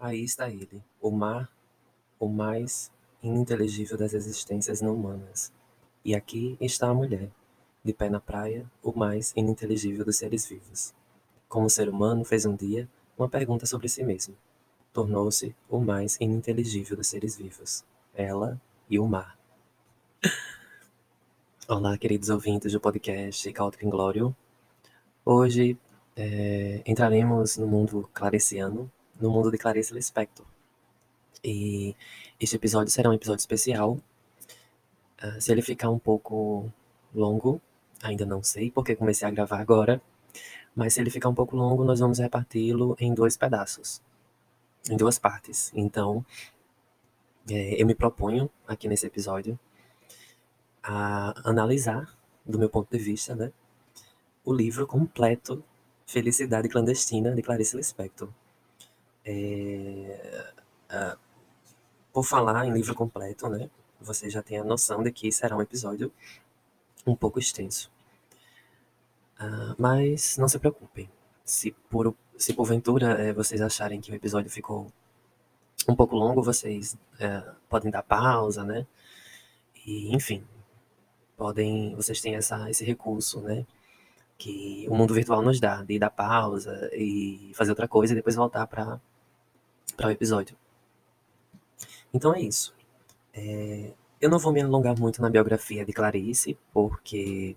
Aí está ele, o mar, o mais ininteligível das existências não humanas. E aqui está a mulher, de pé na praia, o mais ininteligível dos seres vivos. Como o ser humano fez um dia uma pergunta sobre si mesmo. Tornou-se o mais ininteligível dos seres vivos. Ela e o mar. Olá, queridos ouvintes do podcast Caótico Inglório. Hoje é, entraremos no mundo clariciano, no mundo de Clarice Lispector. E este episódio será um episódio especial. Uh, se ele ficar um pouco longo, ainda não sei, porque comecei a gravar agora. Mas se ele ficar um pouco longo, nós vamos reparti-lo em dois pedaços, em duas partes. Então, é, eu me proponho aqui nesse episódio a analisar, do meu ponto de vista, né, o livro completo Felicidade Clandestina de Clarice Lispector. É, uh, por falar em livro completo, né? Você já tem a noção de que será um episódio um pouco extenso. Uh, mas não se preocupem. Se, por, se porventura é, vocês acharem que o episódio ficou um pouco longo, vocês é, podem dar pausa, né? E, enfim, podem, vocês têm essa, esse recurso, né? Que o mundo virtual nos dá, de dar pausa e fazer outra coisa e depois voltar para para o episódio. Então é isso. É, eu não vou me alongar muito na biografia de Clarice, porque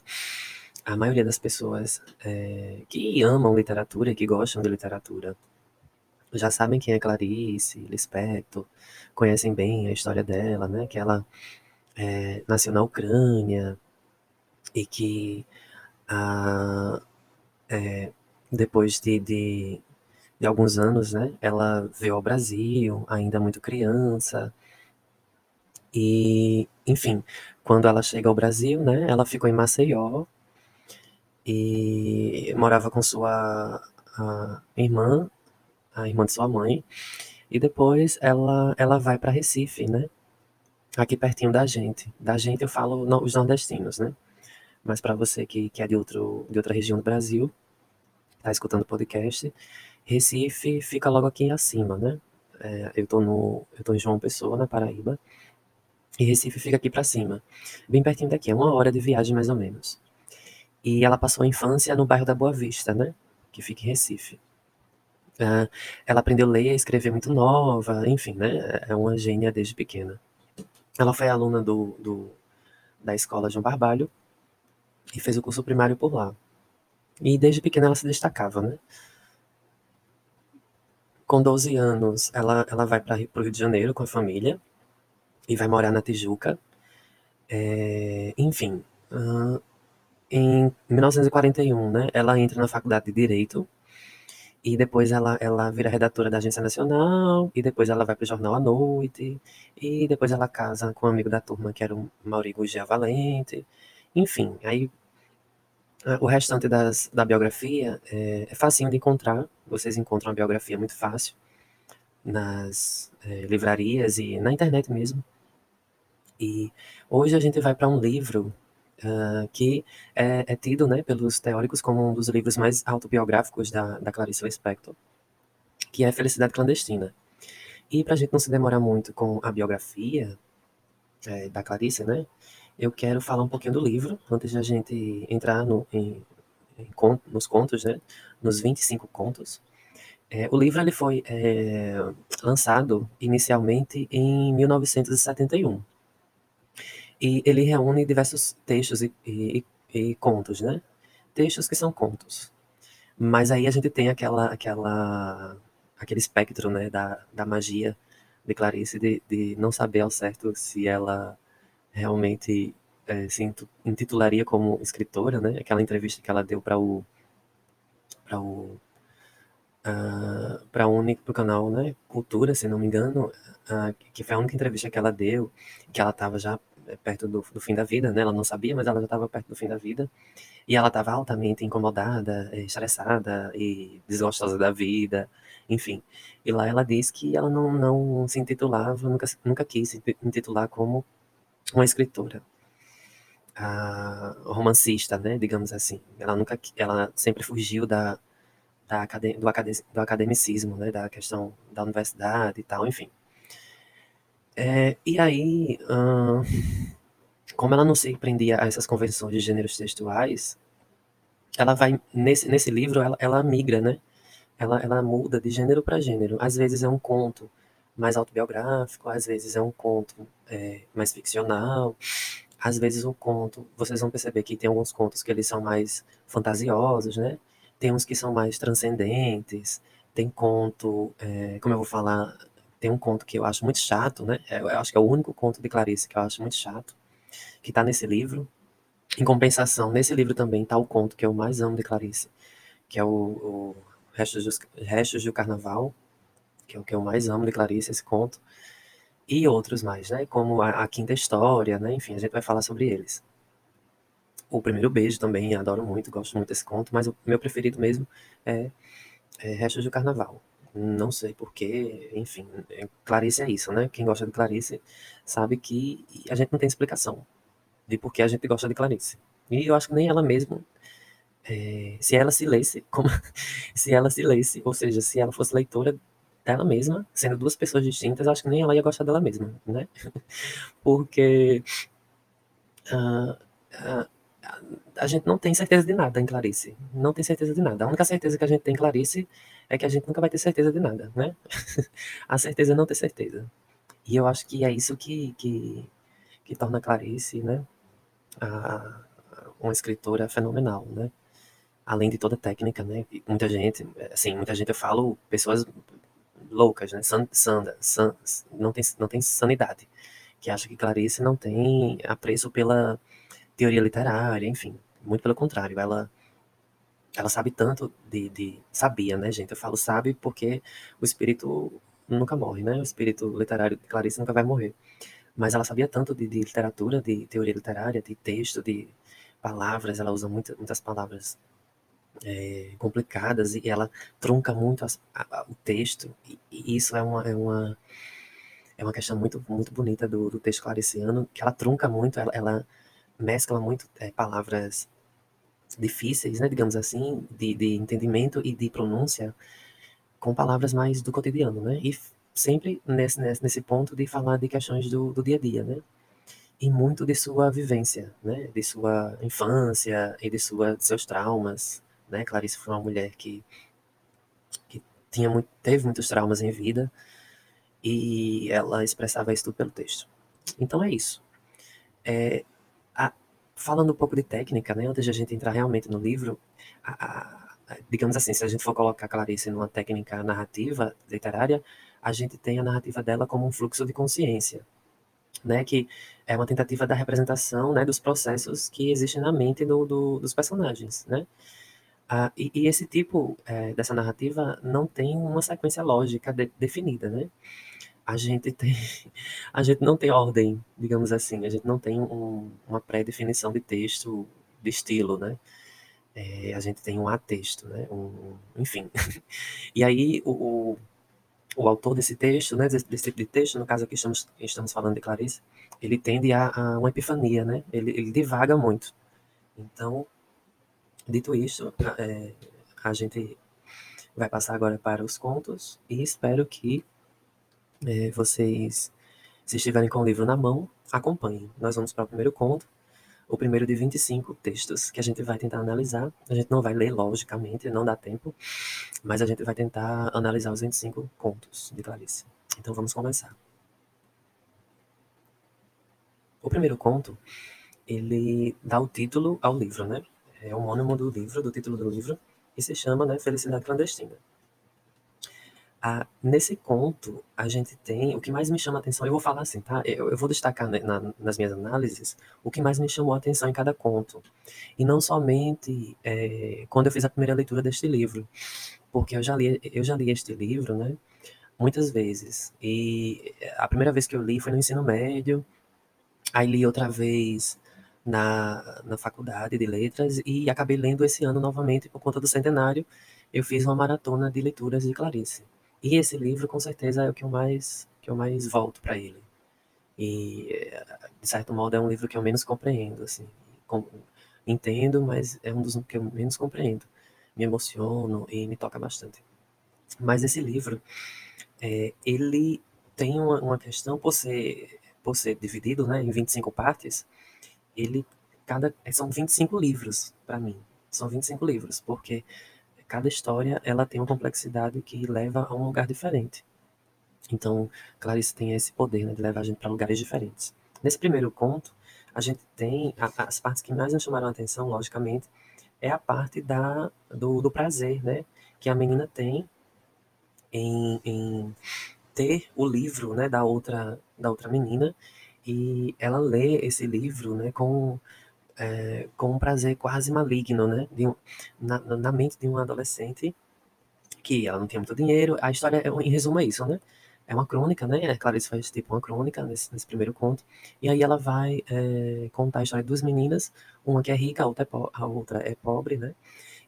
a maioria das pessoas é, que amam literatura, que gostam de literatura, já sabem quem é Clarice Lispector, conhecem bem a história dela, né? Que ela é, nasceu na Ucrânia e que a, é, depois de, de de alguns anos, né? Ela veio ao Brasil, ainda muito criança. E, enfim, quando ela chega ao Brasil, né? Ela ficou em Maceió e morava com sua irmã, a irmã de sua mãe. E depois ela, ela vai para Recife, né? Aqui pertinho da gente. Da gente eu falo no, os nordestinos, né? Mas para você que, que é de, outro, de outra região do Brasil, tá escutando o podcast, Recife fica logo aqui acima, né? É, eu, tô no, eu tô em João Pessoa, na Paraíba, e Recife fica aqui para cima, bem pertinho daqui, é uma hora de viagem mais ou menos. E ela passou a infância no bairro da Boa Vista, né? Que fica em Recife. É, ela aprendeu a ler e escrever muito nova, enfim, né? É uma gênia desde pequena. Ela foi aluna do, do, da escola João Barbalho e fez o curso primário por lá. E desde pequena ela se destacava, né? Com 12 anos, ela, ela vai para o Rio de Janeiro com a família e vai morar na Tijuca. É, enfim, uh, em 1941, né, ela entra na faculdade de Direito e depois ela, ela vira redatora da Agência Nacional e depois ela vai para o Jornal à Noite e depois ela casa com um amigo da turma que era o Mauri Guggia Valente. Enfim, aí o restante das, da biografia é, é facinho de encontrar. Vocês encontram a biografia muito fácil nas é, livrarias e na internet mesmo. E hoje a gente vai para um livro uh, que é, é, tido né, pelos teóricos como um dos livros mais autobiográficos da, da Clarice Lispector, que é Felicidade Clandestina. E para a gente não se demorar muito com a biografia é, da Clarice, né, eu quero falar um pouquinho do livro, antes de a gente entrar no, em, em, nos contos, né? Nos 25 contos. É, o livro ele foi é, lançado inicialmente em 1971. E ele reúne diversos textos e, e, e contos, né? Textos que são contos. Mas aí a gente tem aquela, aquela, aquele espectro, né, da, da magia de Clarice, de, de não saber ao certo se ela realmente é, se intitularia como escritora, né? Aquela entrevista que ela deu para o para o uh, para o único pro canal, né? Cultura, se não me engano, uh, que foi a única entrevista que ela deu, que ela estava já perto do, do, fim da vida, né? Ela não sabia, mas ela já estava perto do fim da vida. E ela estava altamente incomodada, estressada e desgostosa da vida, enfim. E lá ela diz que ela não, não se intitulava, nunca, nunca quis se intitular como uma escritora a romancista, né, digamos assim. Ela nunca, ela sempre fugiu da, da, do, do academicismo, né, da questão da universidade e tal, enfim. É, e aí, como ela não se prendia a essas convenções de gêneros textuais, ela vai, nesse, nesse livro, ela, ela migra, né? Ela, ela muda de gênero para gênero. Às vezes é um conto mais autobiográfico, às vezes é um conto é, mais ficcional, às vezes um conto, vocês vão perceber que tem alguns contos que eles são mais fantasiosos, né? Tem uns que são mais transcendentes, tem conto, é, como eu vou falar, tem um conto que eu acho muito chato, né? Eu acho que é o único conto de Clarice que eu acho muito chato, que tá nesse livro. Em compensação, nesse livro também tá o conto que eu mais amo de Clarice, que é o, o Restos, dos, Restos do Carnaval, que é o que eu mais amo de Clarice, esse conto e outros mais, né? Como a, a, Quinta História, né? Enfim, a gente vai falar sobre eles. O Primeiro Beijo também, adoro muito, gosto muito desse conto, mas o meu preferido mesmo é, é Restos do Carnaval. Não sei porquê, enfim, é, Clarice é isso, né? Quem gosta de Clarice sabe que a gente não tem explicação de por que a gente gosta de Clarice. E eu acho que nem ela mesma, é, se ela se lesse, como, se ela se lesse, ou seja, se ela fosse leitora dela mesma, sendo duas pessoas distintas, acho que nem ela ia gostar dela mesma, né? Porque uh, uh, a gente não tem certeza de nada em Clarice. Não tem certeza de nada. A única certeza que a gente tem em Clarice é que a gente nunca vai ter certeza de nada, né? a certeza é não ter certeza. E eu acho que é isso que, que, que torna Clarice, né? A, uma escritora fenomenal, né? Além de toda técnica, né? Muita gente, assim, muita gente eu falo, pessoas loucas, né? Sanda, san, não, tem, não tem sanidade. Que acha que Clarice não tem apreço pela teoria literária, enfim. Muito pelo contrário, ela ela sabe tanto de, de, sabia, né, gente? Eu falo sabe porque o espírito nunca morre, né? O espírito literário de Clarice nunca vai morrer. Mas ela sabia tanto de, de literatura, de teoria literária, de texto, de palavras. Ela usa muita, muitas palavras é, complicadas e ela trunca muito a, o texto. E, e, isso é uma, é uma é uma questão muito muito bonita do, do texto clariciano que ela trunca muito ela, ela mescla muito é, palavras difíceis né digamos assim de, de entendimento e de pronúncia com palavras mais do cotidiano né? E sempre nesse, nesse, nesse ponto de falar de questões do, do dia a dia né? E muito de sua vivência, né, de sua infância e de, sua, de seus traumas, né? Clarice foi uma mulher que, que tinha muito, teve muitos traumas em vida e ela expressava isso tudo pelo texto. Então é isso. É, a, falando um pouco de técnica, né, antes de a gente entrar realmente no livro, a, a, digamos assim, se a gente for colocar Clarice numa técnica narrativa literária, a gente tem a narrativa dela como um fluxo de consciência, né, que é uma tentativa da representação, né, dos processos que existem na mente do, do, dos personagens, né. Ah, e, e, esse tipo é, dessa narrativa não tem uma sequência lógica de, definida, né? A gente tem, a gente não tem ordem, digamos assim, a gente não tem um, uma pré-definição de texto, de estilo, né? É, a gente tem um atexto, né? Um, enfim. E aí o, o, o, autor desse texto, né? Desse, desse, tipo de texto, no caso aqui estamos, estamos falando de Clarice, ele tende a, a uma epifania, né? Ele, ele divaga muito. Então Dito isso, é, a gente vai passar agora para os contos e espero que é, vocês, se estiverem com o livro na mão, acompanhem. Nós vamos para o primeiro conto, o primeiro de 25 textos que a gente vai tentar analisar. A gente não vai ler, logicamente, não dá tempo, mas a gente vai tentar analisar os 25 contos de Clarice. Então vamos começar. O primeiro conto, ele dá o título ao livro, né? É homônimo do livro, do título do livro, e se chama né, Felicidade Clandestina. Ah, nesse conto, a gente tem. O que mais me chama a atenção, eu vou falar assim, tá? Eu, eu vou destacar né, na, nas minhas análises o que mais me chamou a atenção em cada conto. E não somente é, quando eu fiz a primeira leitura deste livro, porque eu já li, eu já li este livro, né? Muitas vezes. E a primeira vez que eu li foi no ensino médio, aí li outra vez na, na faculdade de letras e acabei lendo esse ano novamente por conta do centenário. Eu fiz uma maratona de leituras de Clarice. E esse livro, com certeza, é o que eu mais, que eu mais volto para ele. E, de certo modo, é um livro que eu menos compreendo, assim. Com, entendo, mas é um dos que eu menos compreendo. me emociono e me toca bastante. Mas esse livro, é, ele tem uma, uma, questão, por ser, por ser dividido né, em 25 partes, ele cada são 25 livros para mim. São 25 livros, porque cada história ela tem uma complexidade que leva a um lugar diferente. Então, Clarice tem esse poder né, de levar a gente para lugares diferentes. Nesse primeiro conto, a gente tem a, as partes que mais nos chamaram a atenção, logicamente, é a parte da, do, do prazer, né, que a menina tem em, em ter o livro, né, da outra da outra menina e ela lê esse livro, né, com é, com um prazer quase maligno, né, um, na, na mente de um adolescente que ela não tinha muito dinheiro. A história, em resumo, é isso, né? é uma crônica, né? A Clarice faz tipo uma crônica nesse, nesse primeiro conto. E aí ela vai é, contar a história de duas meninas, uma que é rica, a outra é, a outra é pobre, né?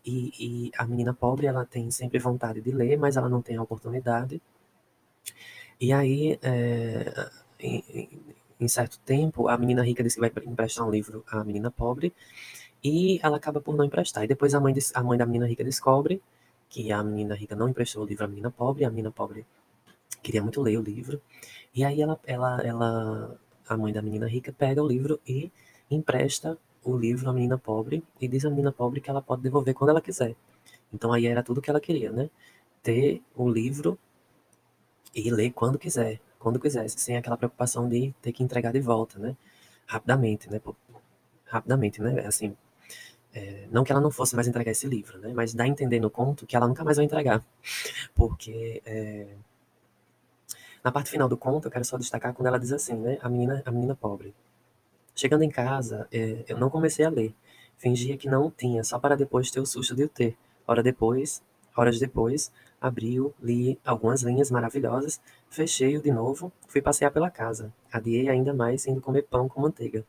E, e, a menina pobre, ela tem sempre vontade de ler, mas ela não tem a oportunidade. E aí, é, certo tempo, a menina rica diz que vai emprestar um livro à menina pobre, e ela acaba por não emprestar. E depois a mãe, a mãe da menina rica descobre que a menina rica não emprestou o livro à menina pobre, a menina pobre queria muito ler o livro. E aí ela, ela, ela, a mãe da menina rica pega o livro e empresta o livro à menina pobre e diz à menina pobre que ela pode devolver quando ela quiser. Então aí era tudo que ela queria, né? Ter o livro e ler quando quiser, quando quisesse, sem aquela preocupação de ter que entregar de volta, né? Rapidamente, né? Rapidamente, né? Assim, é, não que ela não fosse mais entregar esse livro, né? Mas dá a entender no conto que ela nunca mais vai entregar, porque é, na parte final do conto, eu quero só destacar quando ela diz assim, né? A menina, a menina pobre. Chegando em casa, é, eu não comecei a ler. Fingia que não tinha, só para depois ter o susto de o ter. Hora depois, horas depois, abriu, li algumas linhas maravilhosas, fechei-o de novo, fui passear pela casa. Adiei ainda mais indo comer pão com manteiga.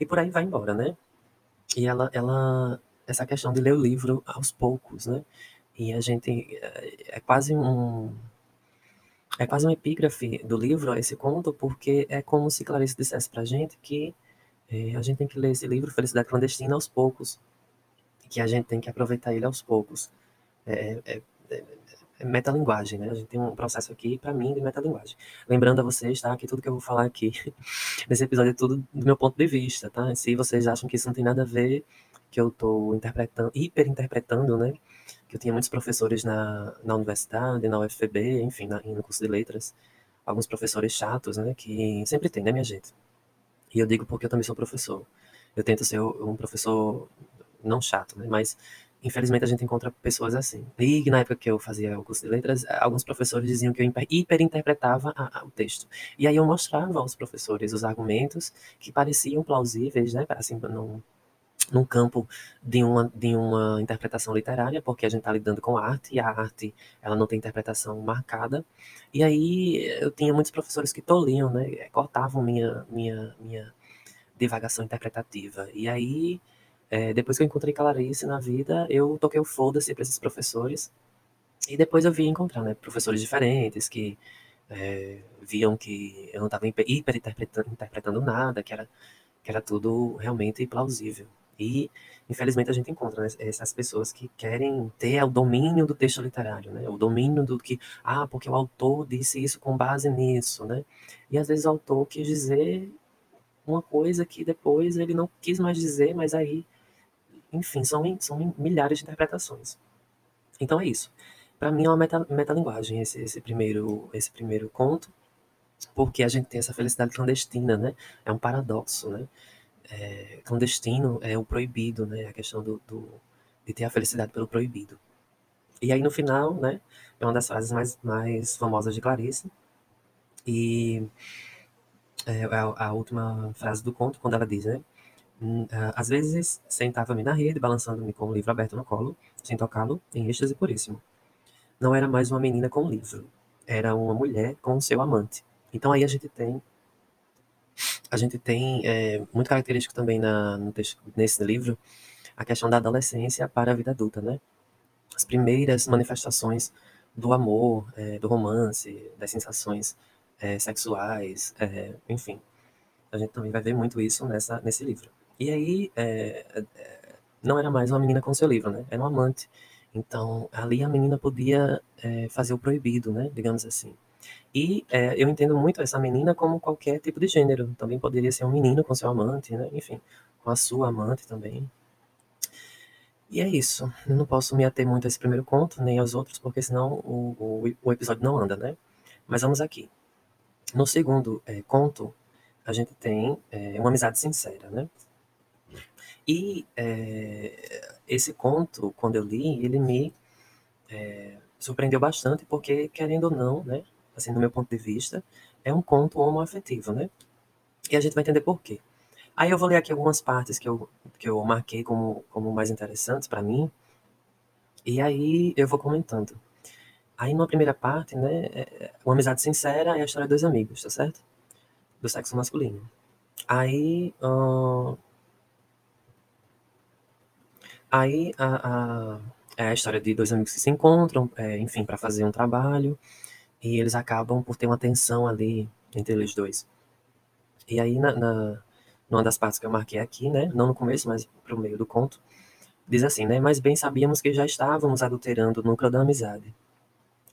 E por aí vai embora, né? E ela, ela, essa questão de ler o livro aos poucos, né? E a gente, é, é quase um, é quase um epígrafe do livro, esse conto, porque é como se Clarice dissesse pra gente que é, a gente tem que ler esse livro, Felicidade Clandestina, aos poucos. Que a gente tem que aproveitar ele aos poucos. É, é, é metalinguagem, né? A gente tem um processo aqui, para mim, de metalinguagem. Lembrando a vocês, tá? Que tudo que eu vou falar aqui nesse episódio é tudo do meu ponto de vista, tá? Se vocês acham que isso não tem nada a ver, que eu tô interpretando, hiperinterpretando, né? que eu tinha muitos professores na, na universidade, na UFB, enfim, na, no curso de letras, alguns professores chatos, né, que sempre tem, né, minha gente? E eu digo porque eu também sou professor. Eu tento ser um professor não chato, né, mas infelizmente a gente encontra pessoas assim. E na época que eu fazia o curso de letras, alguns professores diziam que eu hiperinterpretava a, a, o texto. E aí eu mostrava aos professores os argumentos que pareciam plausíveis, né, assim, não num campo de uma, de uma interpretação literária, porque a gente está lidando com arte, e a arte ela não tem interpretação marcada. E aí eu tinha muitos professores que toliam, né, cortavam minha, minha, minha divagação interpretativa. E aí, é, depois que eu encontrei Clarice na vida, eu toquei o foda-se para esses professores. E depois eu vi encontrar né, professores diferentes que é, viam que eu não estava hiper interpretando, interpretando nada, que era, que era tudo realmente plausível. E, infelizmente, a gente encontra né, essas pessoas que querem ter o domínio do texto literário, né? O domínio do que, ah, porque o autor disse isso com base nisso, né? E às vezes o autor quis dizer uma coisa que depois ele não quis mais dizer, mas aí, enfim, são, são milhares de interpretações. Então é isso. Para mim é uma meta, metalinguagem esse, esse, primeiro, esse primeiro conto, porque a gente tem essa felicidade clandestina, né? É um paradoxo, né? é, clandestino é o proibido, né? A questão do, do, de ter a felicidade pelo proibido. E aí no final, né? É uma das frases mais, mais famosas de Clarice. E é, é a, a última frase do conto, quando ela diz, né? Hum, às vezes sentava-me na rede, balançando-me com o livro aberto no colo, sem tocá-lo, em êxtase puríssimo. Não era mais uma menina com o livro, era uma mulher com seu amante. Então aí a gente tem a gente tem é, muito característico também na, texto, nesse livro a questão da adolescência para a vida adulta, né? As primeiras manifestações do amor, é, do romance, das sensações é, sexuais, é, enfim. A gente também vai ver muito isso nessa, nesse livro. E aí, é, é, não era mais uma menina com seu livro, né? Era um amante. Então, ali a menina podia é, fazer o proibido, né? Digamos assim. E é, eu entendo muito essa menina como qualquer tipo de gênero. Também poderia ser um menino com seu amante, né? Enfim, com a sua amante também. E é isso. Eu não posso me ater muito a esse primeiro conto, nem aos outros, porque senão o, o, o episódio não anda, né? Mas vamos aqui. No segundo é, conto, a gente tem é, uma amizade sincera, né? E é, esse conto, quando eu li, ele me é, surpreendeu bastante, porque, querendo ou não, né? Assim, do meu ponto de vista, é um conto homoafetivo, né? E a gente vai entender por quê. Aí eu vou ler aqui algumas partes que eu, que eu marquei como, como mais interessantes para mim. E aí eu vou comentando. Aí numa primeira parte, né, é, uma amizade sincera é a história de dois amigos, tá certo? Do sexo masculino. Aí, aí a, a, é a história de dois amigos que se encontram, é, enfim, para fazer um trabalho, e eles acabam por ter uma tensão ali entre eles dois. E aí na, na numa das partes que eu marquei aqui, né, não no começo, mas pro meio do conto, diz assim, né, mas bem sabíamos que já estávamos adulterando o núcleo da amizade.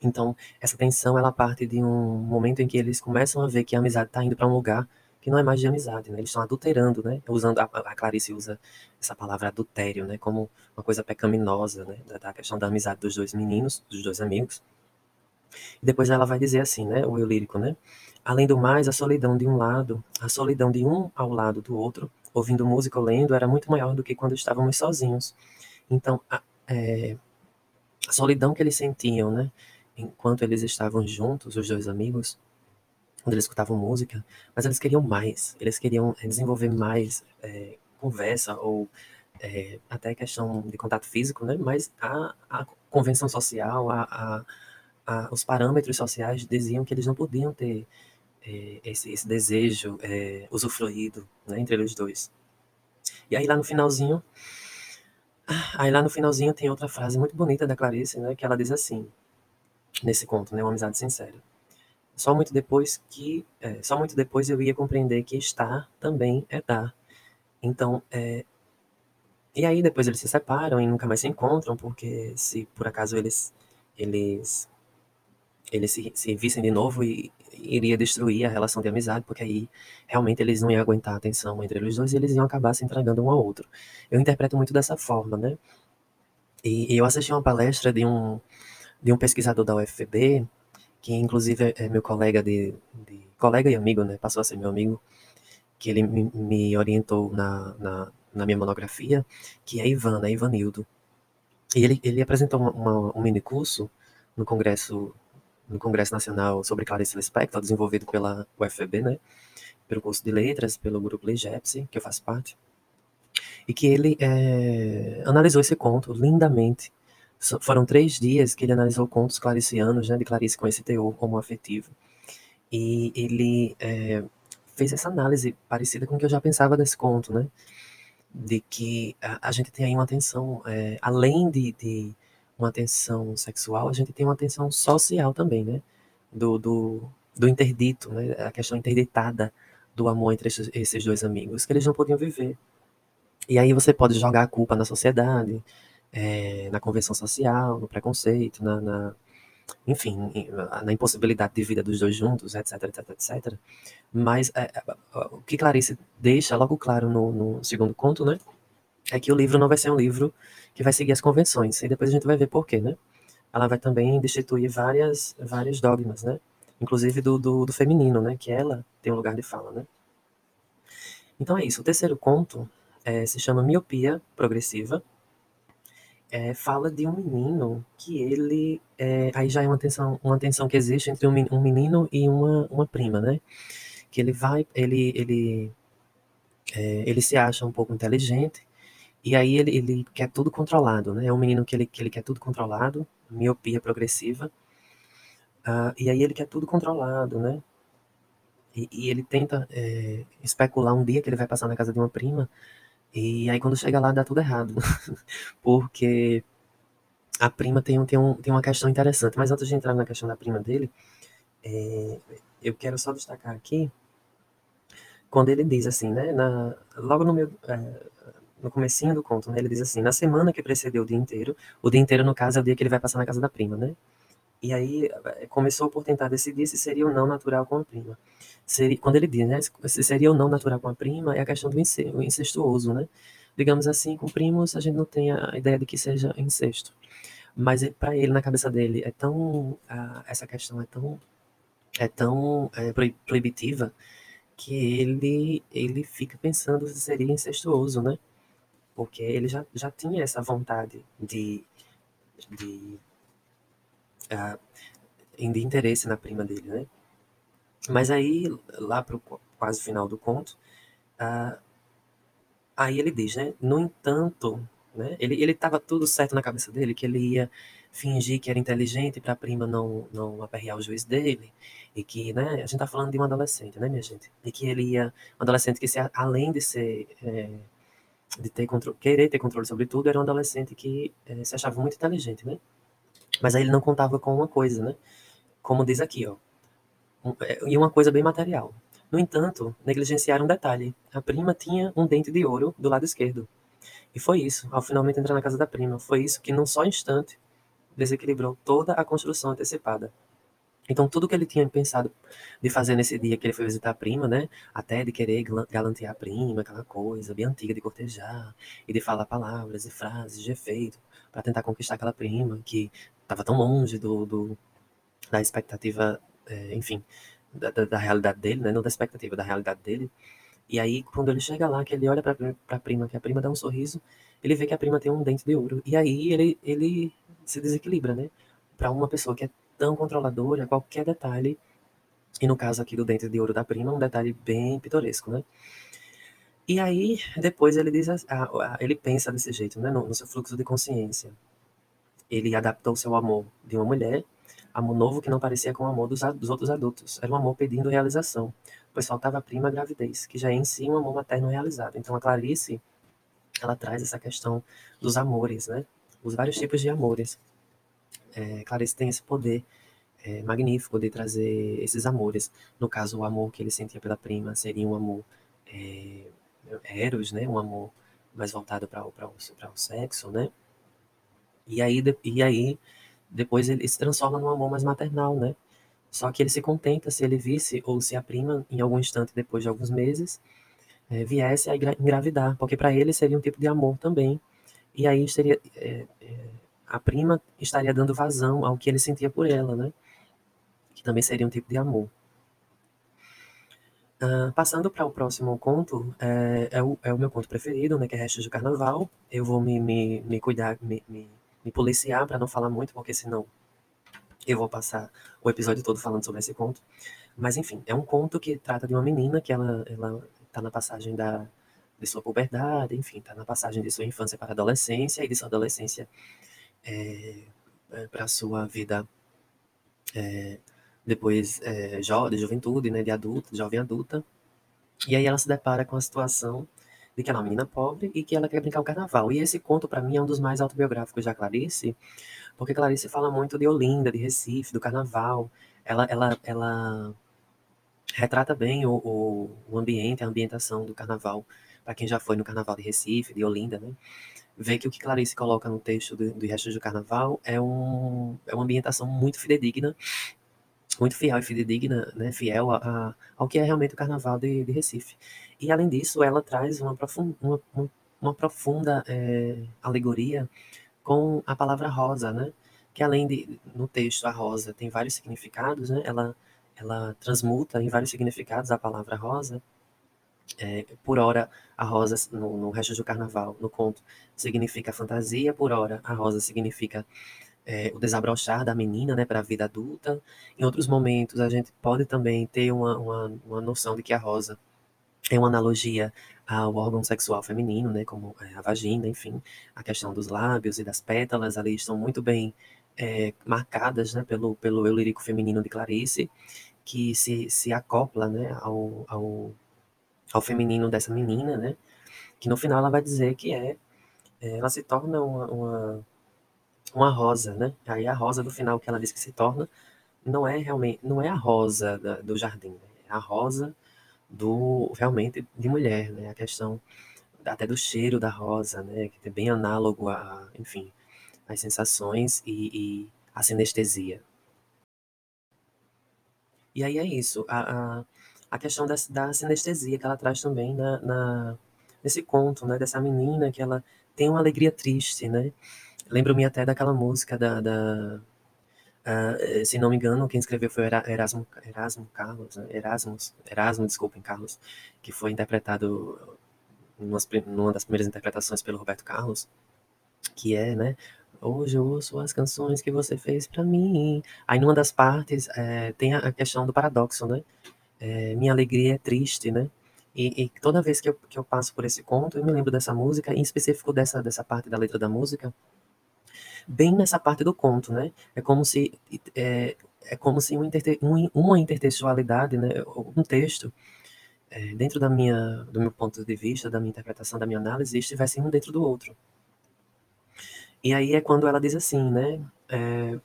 Então, essa tensão, ela parte de um momento em que eles começam a ver que a amizade está indo para um lugar que não é mais de amizade, né? Eles estão adulterando, né? Usando a, a, Clarice usa essa palavra adultério, né? Como uma coisa pecaminosa, né? Da, da, questão da amizade dos dois meninos, dos dois amigos. E depois ela vai dizer assim, né? O eu lírico, né? Além do mais, a solidão de um lado, a solidão de um ao lado do outro, ouvindo música ou lendo, era muito maior do que quando estávamos sozinhos. Então, a, é, a solidão que eles sentiam, né, enquanto eles estavam juntos, os dois amigos, quando eles escutavam música, mas eles queriam mais, eles queriam é, desenvolver mais é, conversa ou é, até questão de contato físico, né? Mas a, a convenção social, a, a, os parâmetros sociais diziam que eles não podiam ter é, esse, esse, desejo usufruído né, entre os dois. E aí lá no finalzinho, aí lá no finalzinho tem outra frase muito bonita da Clarice, né, que ela diz assim, nesse conto, né, uma amizade sincera. Só muito depois que, é, só muito depois eu ia compreender que estar também é dar. Então, é, e aí depois eles se separam e nunca mais se encontram, porque se por acaso eles eles eles se, se vissem de novo e iria destruir a relação de amizade, porque aí realmente eles não iam aguentar a tensão entre eles dois e eles iam acabar se entregando um ao outro. Eu interpreto muito dessa forma, né? E, e eu assisti uma palestra de um, de um pesquisador da UFB, que inclusive é meu colega de, de colega e amigo, né? Passou a ser meu amigo, que ele me, me orientou na, na, na, minha monografia, que é Ivan, né? Ivanildo. E ele, ele apresentou uma, uma, um mini curso no congresso no Congresso Nacional sobre Clarice Lispector, desenvolvido pela UFB, né, pelo curso de letras, pelo grupo Legepsi, que eu faço parte, e que ele é, analisou esse conto lindamente. Foram três dias que ele analisou contos claricianos, né, de Clarice com esse teor homoafetivo. E ele é, fez essa análise parecida com o que eu já pensava desse conto, né, de que a, a gente tem aí uma atenção, é, além de, de uma tensão sexual, a gente tem uma tensão social também, né? Do, do, do interdito, né? A questão interditada do amor entre esses, esses dois amigos, que eles não podiam viver. E aí você pode jogar a culpa na sociedade, é, na convenção social, no preconceito, na, na, enfim, na impossibilidade de vida dos dois juntos, etc, etc, etc. Mas é, o que Clarice deixa logo claro no, no segundo conto, né? É que o livro não vai ser um livro que vai seguir as convenções. E depois a gente vai ver por quê, né? Ela vai também destituir várias, vários dogmas, né? Inclusive do, do, do feminino, né? Que ela tem um lugar de fala, né? Então é isso. O terceiro conto é, se chama Miopia Progressiva. É, fala de um menino que ele. É, aí já é uma tensão, uma tensão que existe entre um, menino e uma, uma prima, né? Que ele vai. Ele, ele, é, ele se acha um pouco inteligente e aí ele, ele quer tudo controlado, né? É um menino que ele, que ele quer tudo controlado, miopia progressiva. Uh, e aí ele quer tudo controlado, né? E, e ele tenta é, especular um dia que ele vai passar na casa de uma prima. E aí quando chega lá dá tudo errado. Porque a prima tem, tem, um, tem uma questão interessante. Mas antes de entrar na questão da prima dele, é, eu quero só destacar aqui quando ele diz assim, né? Na, logo no meu. É, no comecinho do conto, né, ele diz assim, na semana que precedeu o dia inteiro, o dia inteiro, no caso, é o dia que ele vai passar na casa da prima, né? E aí começou por tentar decidir se seria ou não natural com a prima. Seria, quando ele diz, né, se seria ou não natural com a prima, é a questão do incestuoso, né? Digamos assim, com primos a gente não tem a ideia de que seja incesto. Mas para ele, na cabeça dele, é tão essa questão é tão é tão é, proibitiva que ele ele fica pensando se seria incestuoso, né? Porque ele já, já tinha essa vontade de, de, uh, de interesse na prima dele, né? Mas aí, lá para o quase final do conto, uh, aí ele diz, né? No entanto, né? Ele ele estava tudo certo na cabeça dele que ele ia fingir que era inteligente para a prima não não aperrear o juiz dele e que, né? A gente está falando de um adolescente, né, minha gente? E que ele ia um adolescente que se, além de ser é, de ter controle, querer ter controle sobre tudo, era um adolescente que é, se achava muito inteligente, né? Mas aí ele não contava com uma coisa, né? Como diz aqui, ó. É, e uma coisa bem material. No entanto, negligenciaram um detalhe. A prima tinha um dente de ouro do lado esquerdo. E foi isso, ao finalmente entrar na casa da prima, foi isso que num só instante desequilibrou toda a construção antecipada. Então, tudo que ele tinha pensado de fazer nesse dia que ele foi visitar a prima, né? Até de querer galantear a prima, aquela coisa bem antiga de cortejar, e de falar palavras e frases de efeito para tentar conquistar aquela prima que estava tão longe do, do da expectativa, é, enfim, da, da, da, realidade dele, né? Não da expectativa, da realidade dele. E aí, quando ele chega lá, que ele olha para a prima, que a prima dá um sorriso, ele vê que a prima tem um dente de ouro. E aí ele, ele se desequilibra, né? Para uma pessoa que é tão controladora, qualquer detalhe, e no caso aqui do dente de ouro da prima, um detalhe bem pitoresco, né? E aí, depois ele diz, ele pensa desse jeito, né, no, no seu fluxo de consciência. Ele adaptou seu amor de uma mulher, amor novo que não parecia com o amor dos, dos outros adultos. Era um amor pedindo realização, pois faltava a prima gravidez, que já é em si um amor materno realizado. Então a Clarice, ela traz essa questão dos amores, né? Os vários tipos de amores é, Clarice tem esse poder é, magnífico de trazer esses amores. No caso, o amor que ele sentia pela prima seria um amor é, eros, né? Um amor mais voltado para o, o sexo, né? E aí, e aí, depois ele se transforma num amor mais maternal, né? Só que ele se contenta se ele visse ou se a prima, em algum instante depois de alguns meses, é, viesse a engravidar, porque para ele seria um tipo de amor também. E aí seria é, é, a prima estaria dando vazão ao que ele sentia por ela, né? Que também seria um tipo de amor. Uh, passando para o próximo conto, é, é, o, é, o, meu conto preferido, né, que é Restos do Carnaval. Eu vou me, me, me cuidar, me, me, me policiar para não falar muito, porque senão eu vou passar o episódio todo falando sobre esse conto. Mas enfim, é um conto que trata de uma menina que ela, ela tá na passagem da, de sua puberdade, enfim, tá na passagem de sua infância para a adolescência e de sua adolescência é, é para sua vida é, depois é, jo, de juventude, né, de adulta, de jovem adulta. E aí ela se depara com a situação de que ela é uma menina pobre e que ela quer brincar o carnaval. E esse conto, para mim, é um dos mais autobiográficos da Clarice, porque Clarice fala muito de Olinda, de Recife, do carnaval. Ela, ela, ela retrata bem o, o, o ambiente, a ambientação do carnaval, para quem já foi no carnaval de Recife, de Olinda, né? vê que o que Clarice coloca no texto do, do do Carnaval é, um, é uma ambientação muito fidedigna, muito fiel e fidedigna, né, fiel a, a, ao que é realmente o Carnaval de, de Recife. E, além disso, ela traz uma, profunda, uma, uma profunda é, alegoria com a palavra rosa, né? Que além de, no texto, a rosa tem vários significados, né? Ela, ela transmuta em vários significados a palavra rosa, é, por hora, a rosa, no, no resto do carnaval, no conto, significa fantasia, por hora, a rosa significa é, o desabrochar da menina né, para a vida adulta. Em outros momentos, a gente pode também ter uma, uma, uma noção de que a rosa é uma analogia ao órgão sexual feminino, né, como é, a vagina, enfim, a questão dos lábios e das pétalas ali estão muito bem é, marcadas né, pelo, pelo eu lírico feminino de Clarice, que se, se acopla né, ao, ao ao feminino dessa menina, né? Que no final ela vai dizer que é, é ela se torna uma, uma, uma, rosa, né? Aí a rosa do final que ela diz que se torna não é realmente, não é a rosa da, do jardim, né? é a rosa do realmente de mulher, né? A questão até do cheiro da rosa, né, que é bem análogo a, enfim, as sensações e, e a sinestesia. E aí é isso, a, a, a questão da, da sinestesia que ela traz também na, na, nesse conto, né, dessa menina que ela tem uma alegria triste, né? Lembro-me até daquela música da, da uh, se não me engano, quem escreveu foi Erasmo, Erasmo Carlos, né? Erasmus, Erasmo, desculpem, Carlos, que foi interpretado numa, numa das primeiras interpretações pelo Roberto Carlos, que é, né? Hoje eu ouço as canções que você fez para mim. Aí numa das partes é, tem a questão do paradoxo, né? É, minha alegria é triste, né? E, e, toda vez que eu, que eu passo por esse conto, eu me lembro dessa música, em específico dessa, dessa parte da letra da música, bem nessa parte do conto, né? É como se é, é como se uma, intertextualidade, né? Um texto é, dentro da minha, do meu ponto de vista, da minha interpretação, da minha análise, estivessem um dentro do outro. E aí é quando ela diz assim, né? É,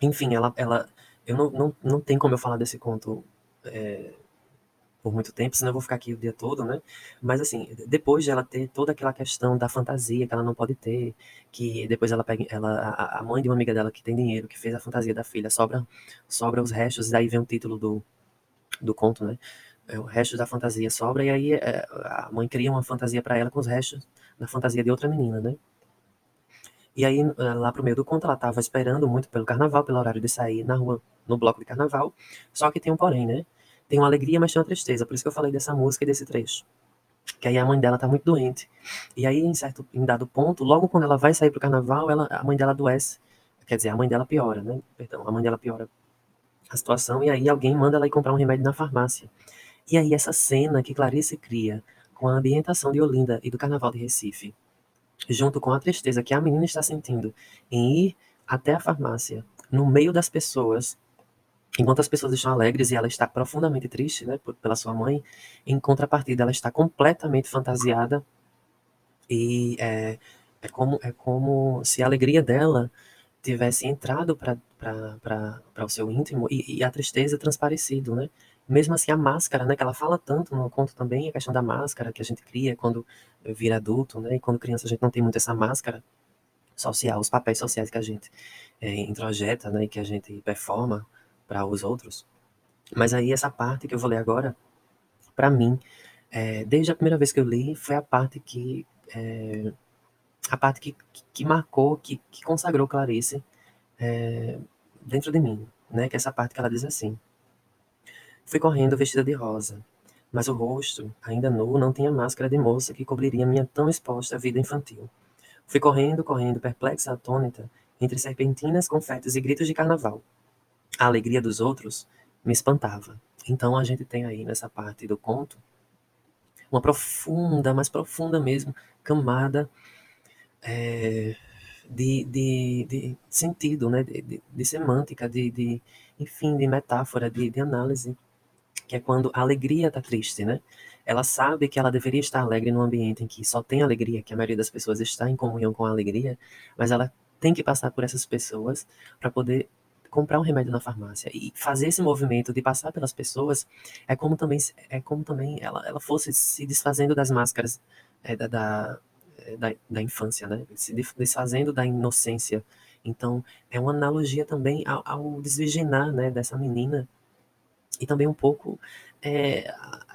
enfim, ela, ela, eu não, não, não tem como eu falar desse conto é, por muito tempo, senão eu vou ficar aqui o dia todo, né? Mas assim, depois de ela ter toda aquela questão da fantasia que ela não pode ter, que depois ela pega, ela, a, mãe de uma amiga dela que tem dinheiro, que fez a fantasia da filha, sobra, sobra os restos, e daí vem o título do, do conto, né? É, o resto da fantasia sobra, e aí é, a mãe cria uma fantasia para ela com os restos da fantasia de outra menina, né? E aí, eh, lá pro meio do conto, ela tava esperando muito pelo carnaval, pelo horário de sair na rua, no bloco de carnaval. Só que tem um porém, né? Tem uma alegria, mas tem uma tristeza. Por isso que eu falei dessa música e desse trecho. Que aí a mãe dela tá muito doente. E aí, em certo, em dado ponto, logo quando ela vai sair pro carnaval, ela, a mãe dela adoece. Quer dizer, a mãe dela piora, né? Perdão, a mãe dela piora a situação. E aí alguém manda ela ir comprar um remédio na farmácia. E aí essa cena que Clarice cria com a ambientação de Olinda e do Carnaval de Recife, junto com a tristeza que a menina está sentindo em ir até a farmácia, no meio das pessoas, enquanto as pessoas estão alegres e ela está profundamente triste, né, pela sua mãe, em contrapartida ela está completamente fantasiada e é, é como é como se a alegria dela tivesse entrado para o seu íntimo e, e, a tristeza transparecido, né? Mesmo assim, a máscara, né, que ela fala tanto no conto também, a questão da máscara que a gente cria quando vira adulto, né, e quando criança a gente não tem muito essa máscara social, os papéis sociais que a gente é, introjeta, né, e que a gente performa para os outros. Mas aí essa parte que eu vou ler agora, para mim, é, desde a primeira vez que eu li, foi a parte que é, a parte que, que marcou, que, que consagrou Clarice é, dentro de mim, né? Que é essa parte que ela diz assim: Fui correndo vestida de rosa, mas o rosto, ainda nu, não tinha máscara de moça que cobriria minha tão exposta vida infantil. Fui correndo, correndo, perplexa, atônita, entre serpentinas, confetes e gritos de carnaval. A alegria dos outros me espantava. Então a gente tem aí nessa parte do conto uma profunda, mais profunda mesmo, camada é, de, de, de, sentido, né? de, de, de semântica, de, de, enfim, de metáfora, de, de análise que é quando a alegria está triste, né? Ela sabe que ela deveria estar alegre num ambiente em que só tem alegria, que a maioria das pessoas está em comunhão com a alegria, mas ela tem que passar por essas pessoas para poder comprar um remédio na farmácia e fazer esse movimento de passar pelas pessoas é como também é como também ela, ela fosse se desfazendo das máscaras é, da, da, é, da, da, infância, né? Se desfazendo da inocência. Então é uma analogia também ao, ao desvirginar, né, dessa menina e também um pouco, é,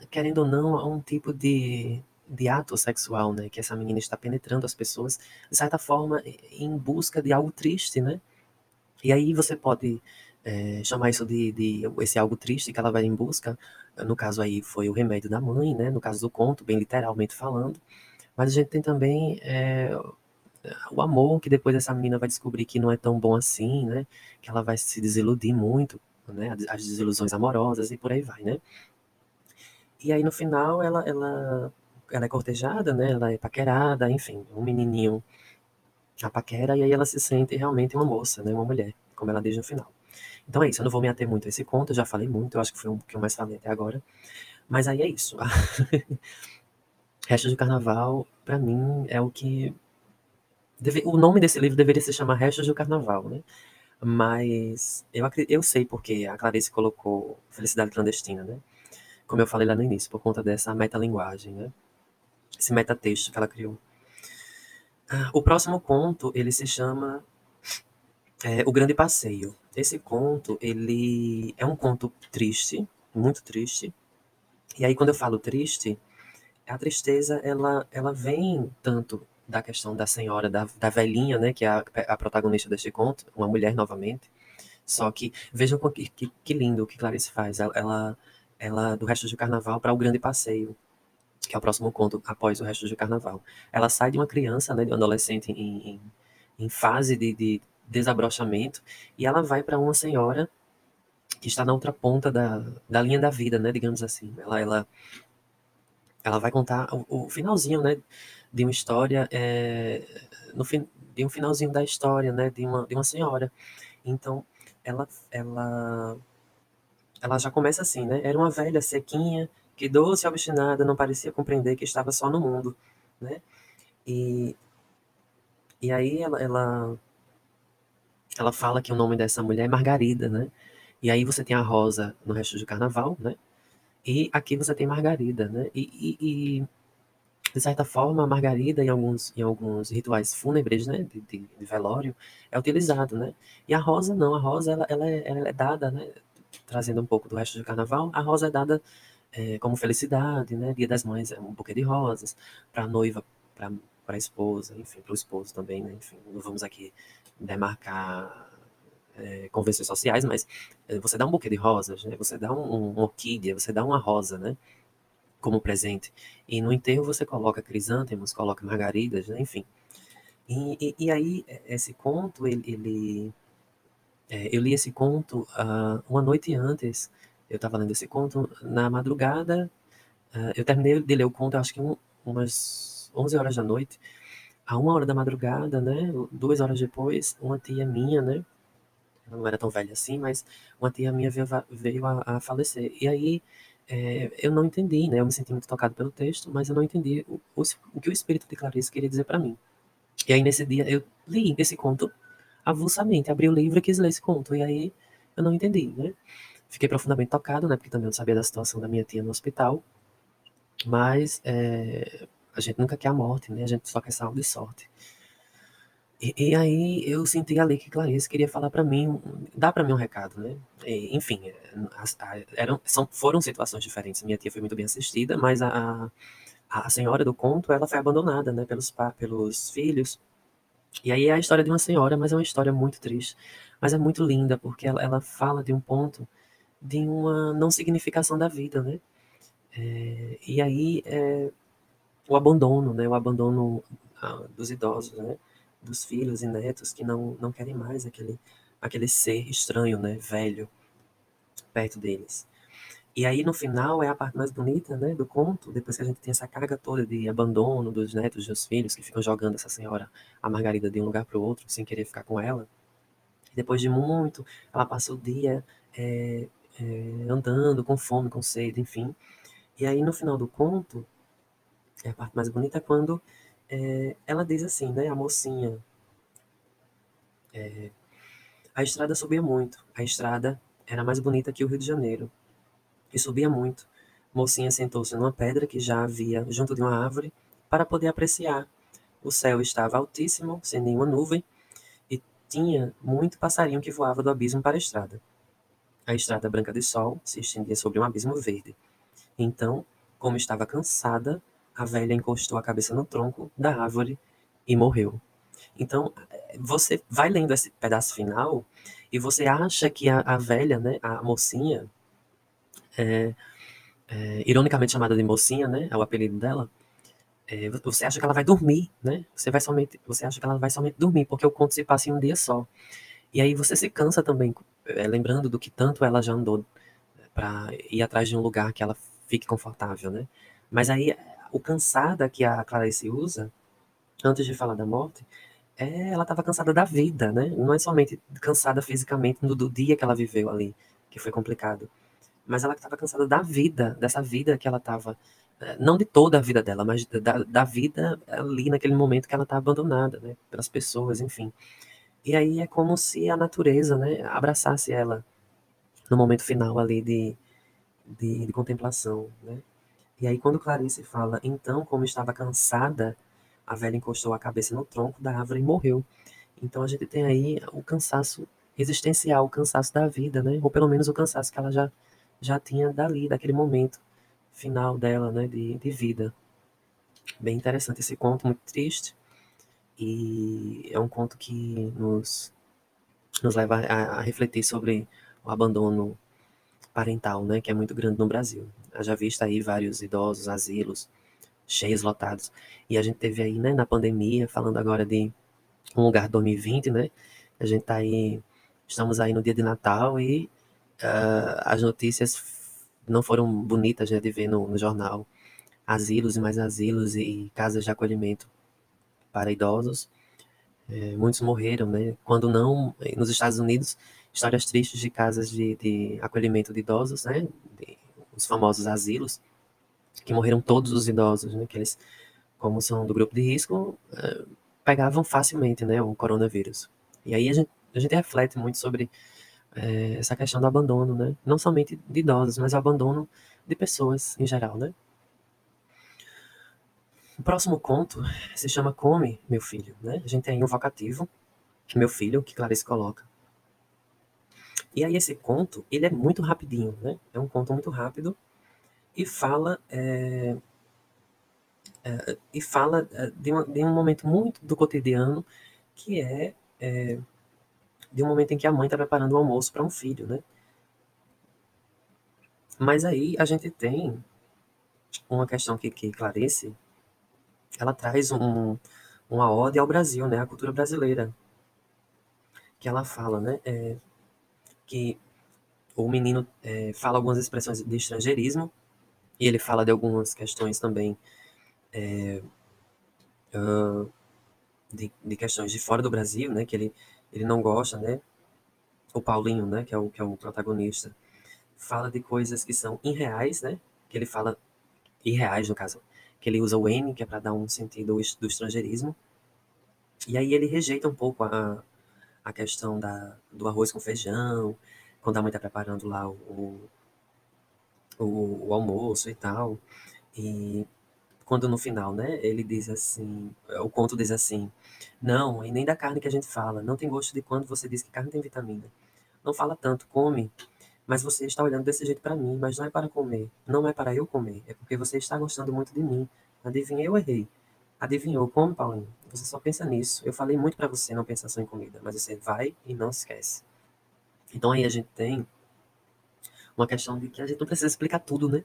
querendo ou não, a um tipo de, de ato sexual, né? Que essa menina está penetrando as pessoas, de certa forma, em busca de algo triste, né? E aí você pode é, chamar isso de, de, esse algo triste que ela vai em busca. No caso aí foi o remédio da mãe, né? No caso do conto, bem literalmente falando. Mas a gente tem também é, o amor que depois essa menina vai descobrir que não é tão bom assim, né? Que ela vai se desiludir muito né? As desilusões amorosas e por aí vai, né? E aí no final ela, ela, ela é cortejada, né? Ela é paquerada, enfim, um menininho a paquera e aí ela se sente realmente uma moça, né? Uma mulher, como ela diz no final. Então é isso, eu não vou me ater muito a esse conto, eu já falei muito, eu acho que foi um que eu mais falei até agora. Mas aí é isso. Restos de Carnaval, para mim, é o que. Deve... O nome desse livro deveria se chamar Restos do Carnaval, né? Mas eu, eu sei porque a Clarice colocou Felicidade Clandestina, né? Como eu falei lá no início, por conta dessa metalinguagem, né? esse metatexto que ela criou. O próximo conto, ele se chama é, O Grande Passeio. Esse conto, ele é um conto triste, muito triste. E aí, quando eu falo triste, a tristeza, ela, ela vem tanto da questão da senhora, da, da velhinha, né, que é a, a protagonista deste conto, uma mulher novamente. Só que vejam que, que, que lindo o que Clarice faz. Ela, ela do resto do carnaval para o grande passeio que é o próximo conto após o resto do carnaval. Ela sai de uma criança, né, de um adolescente em, em, em fase de, de, desabrochamento, e ela vai para uma senhora que está na outra ponta da, da linha da vida, né, digamos assim. Ela, ela, ela vai contar o, o finalzinho, né, de uma história, é, no fim, de um finalzinho da história, né, de uma, de uma senhora. Então, ela, ela, ela já começa assim, né, era uma velha sequinha, que doce e obstinada não parecia compreender que estava só no mundo, né? E, e aí ela, ela, ela fala que o nome dessa mulher é Margarida, né? E aí você tem a Rosa no resto do carnaval, né? E aqui você tem Margarida, né? E, e, e de certa forma, a Margarida em alguns, em alguns rituais fúnebres, né? De, de, de, velório, é utilizado, né? E a Rosa não, a Rosa ela, ela, é, ela é dada, né? Trazendo um pouco do resto do carnaval, a Rosa é dada é, como felicidade, né? Dia das Mães é um buquê de rosas, para a noiva, para a esposa, enfim, para o esposo também, né? Enfim, não vamos aqui demarcar é, convenções sociais, mas é, você dá um buquê de rosas, né? Você dá um, um, orquídea, você dá uma rosa, né? Como presente. E no enterro você coloca crisântemos, coloca margaridas, né? Enfim. E, e, e, aí, esse conto, ele... ele é, eu li esse conto uh, uma noite antes eu estava lendo esse conto na madrugada. Uh, eu terminei de ler o conto, acho que um, umas 11 horas da noite. A uma hora da madrugada, né? Duas horas depois, uma tia minha, né? Ela não era tão velha assim, mas uma tia minha veio, veio a, a falecer. E aí é, eu não entendi, né? Eu me senti muito tocado pelo texto, mas eu não entendi o, o, o que o espírito de Clarice queria dizer para mim. E aí nesse dia eu li esse conto avulsamente, abri o livro e quis ler esse conto. E aí eu não entendi, né? Fiquei profundamente tocado, né? Porque também eu sabia da situação da minha tia no hospital. Mas é, a gente nunca quer a morte, né? A gente só quer saúde e sorte. E, e aí eu senti ali que Clarice queria falar para mim, dar para mim um recado, né? E, enfim, eram, são, foram situações diferentes. Minha tia foi muito bem assistida, mas a, a, a senhora do conto, ela foi abandonada, né? Pelos, pelos filhos. E aí é a história de uma senhora, mas é uma história muito triste. Mas é muito linda, porque ela, ela fala de um ponto de uma não significação da vida, né? É, e aí é, o abandono, né? O abandono ah, dos idosos, né? Dos filhos e netos que não, não querem mais aquele, aquele ser estranho, né? Velho, perto deles. E aí no final é a parte mais bonita, né? Do conto, depois que a gente tem essa carga toda de abandono dos netos, dos filhos que ficam jogando essa senhora, a Margarida, de um lugar para o outro, sem querer ficar com ela. E depois de muito, ela passa o dia é, é, andando com fome, com sede, enfim. E aí no final do conto, é a parte mais bonita é quando é, ela diz assim, né, a mocinha, é, a estrada subia muito, a estrada era mais bonita que o Rio de Janeiro, e subia muito. Mocinha sentou-se numa pedra que já havia junto de uma árvore para poder apreciar. O céu estava altíssimo, sem nenhuma nuvem, e tinha muito passarinho que voava do abismo para a estrada. A estrada branca de sol se estendia sobre um abismo verde. Então, como estava cansada, a velha encostou a cabeça no tronco da árvore e morreu. Então, você vai lendo esse pedaço final e você acha que a, a velha, né, a mocinha, é, é, ironicamente chamada de mocinha, né, é o apelido dela, é, você acha que ela vai dormir, né? Você vai somente, você acha que ela vai somente dormir porque o conto se passa em um dia só. E aí você se cansa também é, lembrando do que tanto ela já andou para ir atrás de um lugar que ela fique confortável, né? Mas aí o cansada que a Clarice usa antes de falar da morte é ela estava cansada da vida, né? Não é somente cansada fisicamente do, do dia que ela viveu ali, que foi complicado, mas ela estava cansada da vida, dessa vida que ela estava é, não de toda a vida dela, mas da, da vida ali naquele momento que ela está abandonada, né? Pelas pessoas, enfim. E aí é como se a natureza, né, abraçasse ela no momento final ali de, de, de contemplação, né? E aí, quando Clarice fala, então, como estava cansada, a velha encostou a cabeça no tronco da árvore e morreu. Então, a gente tem aí o cansaço existencial, o cansaço da vida, né? Ou pelo menos o cansaço que ela já, já tinha dali, daquele momento final dela, né? De, de vida. Bem interessante esse conto, muito triste. E é um conto que nos, nos leva a, a refletir sobre o abandono parental, né, que é muito grande no Brasil. Eu já visto aí vários idosos, asilos, cheios, lotados. E a gente teve aí, né, na pandemia, falando agora de um lugar 2020, né, a gente tá aí, estamos aí no dia de Natal e uh, as notícias não foram bonitas, né, de ver no, no jornal. Asilos e mais asilos e casas de acolhimento para idosos. É, muitos morreram, né? Quando não, nos Estados Unidos, histórias tristes de casas de, de acolhimento de idosos, né? De, os famosos asilos, que morreram todos os idosos, né? Que eles, como são do grupo de risco, é, pegavam facilmente, né? O coronavírus. E aí a gente, a gente reflete muito sobre é, essa questão do abandono, né? Não somente de idosos, mas o abandono de pessoas em geral, né? O próximo conto se chama Come, meu filho, né? A gente tem aí um vocativo, meu filho, que Clarice coloca. E aí esse conto, ele é muito rapidinho, né? É um conto muito rápido e fala é, é, e fala é, de, uma, de, um momento muito do cotidiano que é, é de um momento em que a mãe está preparando o almoço para um filho, né? Mas aí a gente tem uma questão que, que Clarice ela traz um, uma ode ao Brasil, né? A cultura brasileira, que ela fala, né? É, que o menino é, fala algumas expressões de estrangeirismo e ele fala de algumas questões também é, uh, de, de, questões de fora do Brasil, né? Que ele ele não gosta, né? O Paulinho, né? Que é o que é o protagonista, fala de coisas que são irreais, né? Que ele fala irreais no caso, que ele usa o N, que é para dar um sentido do estrangeirismo. E aí ele rejeita um pouco a, a questão da, do arroz com feijão, quando a mãe está preparando lá o, o, o, almoço e tal. E quando no final, né, ele diz assim, o conto diz assim, não, e nem da carne que a gente fala, não tem gosto de quando você diz que carne tem vitamina. Não fala tanto, come, mas você está olhando desse jeito para mim, mas não é para comer, não é para eu comer, é porque você está gostando muito de mim. Adivinha, eu errei. Adivinhou, come, Paulinho? Você só pensa nisso. Eu falei muito para você não pensar só em comida, mas você vai e não esquece. Então aí a gente tem uma questão de que a gente não precisa explicar tudo, né?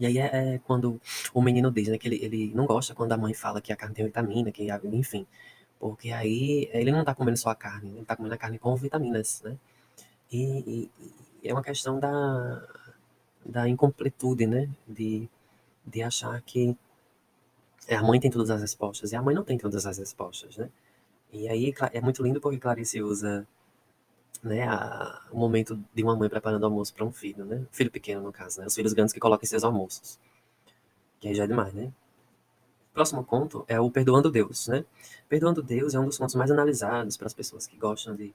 E aí é, é quando o menino diz, né, que ele, ele não gosta quando a mãe fala que a carne tem vitamina, que enfim. Porque aí ele não tá comendo só a carne, ele tá comendo a carne com vitaminas, né? E, e, é uma questão da, da incompletude, né? De, de achar que a mãe tem todas as respostas e a mãe não tem todas as respostas, né? E aí é muito lindo porque Clarice usa né, a, o momento de uma mãe preparando almoço para um filho, né? Filho pequeno, no caso, né? Os filhos grandes que colocam seus almoços. Que aí já é demais, né? Próximo conto é o Perdoando Deus, né? Perdoando Deus é um dos contos mais analisados para as pessoas que gostam de,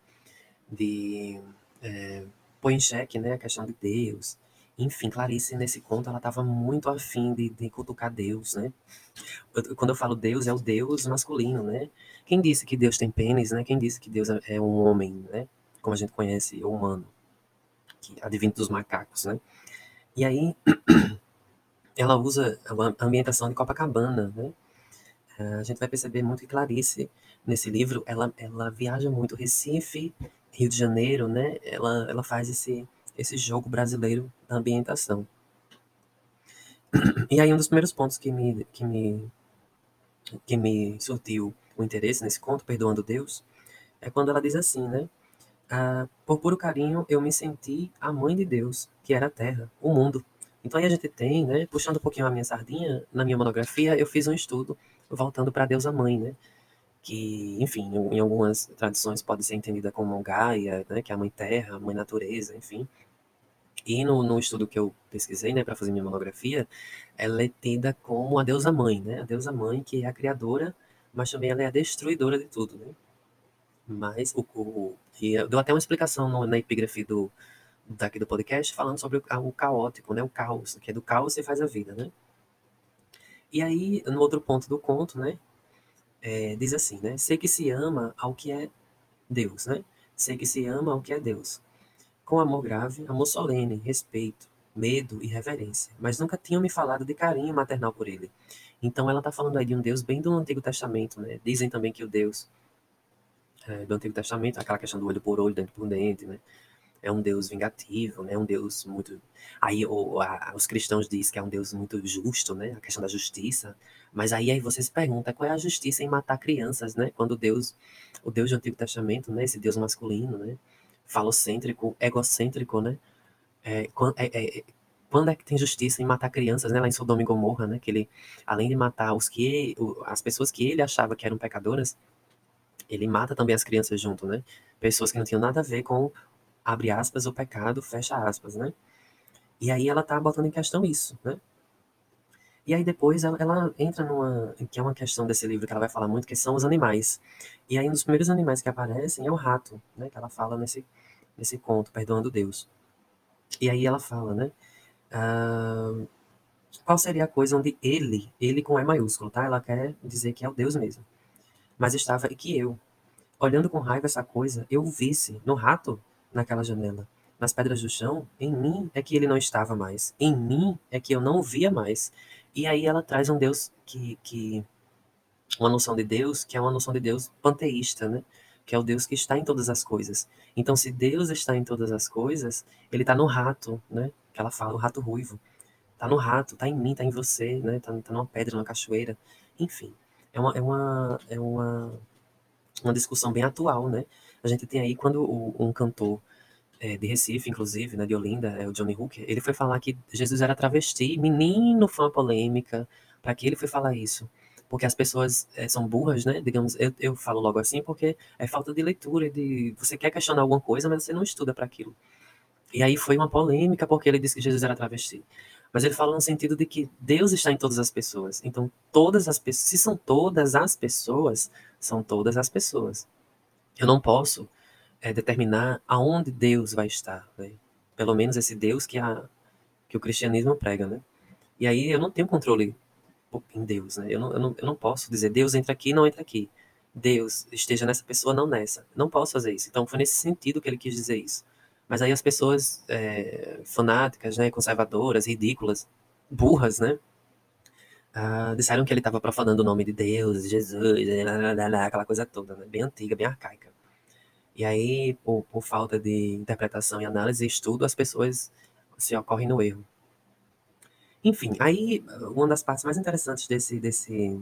de é, põe em xeque né, a questão de Deus. Enfim, Clarice, nesse conto, ela estava muito afim de, de cutucar Deus, né? Eu, quando eu falo Deus, é o Deus masculino, né? Quem disse que Deus tem pênis, né? Quem disse que Deus é, é um homem, né? Como a gente conhece, o humano, que advindo dos macacos, né? E aí, ela usa a ambientação de Copacabana, né? A gente vai perceber muito que Clarice, nesse livro, ela, ela viaja muito Recife, Rio de Janeiro, né, ela, ela faz esse, esse jogo brasileiro da ambientação. E aí um dos primeiros pontos que me, que me, que me surtiu o interesse nesse conto, Perdoando Deus, é quando ela diz assim, né, ah, por puro carinho eu me senti a mãe de Deus, que era a terra, o mundo. Então aí a gente tem, né, puxando um pouquinho a minha sardinha, na minha monografia eu fiz um estudo voltando para Deus a mãe, né, que, enfim, em algumas tradições pode ser entendida como Gaia, né, que é a mãe terra, a mãe natureza, enfim. E no, no estudo que eu pesquisei, né, para fazer minha monografia, ela é tida como a deusa mãe, né, a deusa mãe que é a criadora, mas também ela é a destruidora de tudo, né. Mas o, o e eu dou até uma explicação no, na epígrafe do daqui do podcast falando sobre o, o caótico, né, o caos, que é do caos você faz a vida, né. E aí, no outro ponto do conto, né, é, diz assim, né, sei que se ama ao que é Deus, né, sei que se ama ao que é Deus. Com amor grave, amor solene, respeito, medo e reverência, mas nunca tinham me falado de carinho maternal por ele. Então ela está falando aí de um Deus bem do Antigo Testamento, né? Dizem também que o Deus é, do Antigo Testamento, aquela questão do olho por olho, dente por dente, né? É um Deus vingativo, né? Um Deus muito. Aí o, a, os cristãos dizem que é um Deus muito justo, né? A questão da justiça. Mas aí, aí você se pergunta qual é a justiça em matar crianças, né? Quando Deus, o Deus do Antigo Testamento, né? Esse Deus masculino, né? Falocêntrico, egocêntrico, né? É, é, é, quando é que tem justiça em matar crianças, né? Lá em Sodoma e Gomorra, né? Que ele, além de matar os que as pessoas que ele achava que eram pecadoras, ele mata também as crianças junto, né? Pessoas que não tinham nada a ver com abre aspas o pecado, fecha aspas, né? E aí ela tá botando em questão isso, né? E aí depois ela, ela, entra numa, que é uma questão desse livro que ela vai falar muito, que são os animais. E aí um dos primeiros animais que aparecem é o rato, né? Que ela fala nesse, nesse conto, Perdoando Deus. E aí ela fala, né? Uh, qual seria a coisa onde ele, ele com E maiúsculo, tá? Ela quer dizer que é o Deus mesmo. Mas estava e que eu, olhando com raiva essa coisa, eu visse no rato naquela janela, nas pedras do chão, em mim é que ele não estava mais. Em mim é que eu não via mais. E aí ela traz um Deus que, que uma noção de Deus que é uma noção de Deus panteísta, né? Que é o Deus que está em todas as coisas. Então, se Deus está em todas as coisas, ele está no rato, né? Que ela fala, o rato ruivo. Está no rato, está em mim, está em você, né? Está tá numa pedra, numa cachoeira. Enfim, é uma, é uma, é uma, uma discussão bem atual, né? A gente tem aí quando o, um cantor é, de Recife, inclusive, né, de Olinda, é o Johnny Hooker, ele foi falar que Jesus era travesti. Menino, foi uma polêmica. Para que ele foi falar isso? Porque as pessoas é, são burras, né? Digamos, eu, eu falo logo assim porque é falta de leitura, de você quer questionar alguma coisa, mas você não estuda para aquilo. E aí foi uma polêmica porque ele disse que Jesus era travesti. Mas ele fala no sentido de que Deus está em todas as pessoas. Então, todas as pessoas, se são todas as pessoas, são todas as pessoas. Eu não posso é, determinar aonde Deus vai estar, né? Pelo menos esse Deus que, a, que o cristianismo prega, né? E aí eu não tenho controle em Deus, né? Eu não, eu não, eu não posso dizer Deus entra aqui, não entra aqui. Deus esteja nessa pessoa, não nessa. Não posso fazer isso. Então foi nesse sentido que ele quis dizer isso. Mas aí as pessoas é, fanáticas, né, conservadoras, ridículas, burras, né, ah, disseram que ele estava profanando o nome de Deus, de Jesus, aquela coisa toda, né, bem antiga, bem arcaica. E aí, por, por falta de interpretação e análise e estudo, as pessoas se ocorrem no erro. Enfim, aí uma das partes mais interessantes desse desse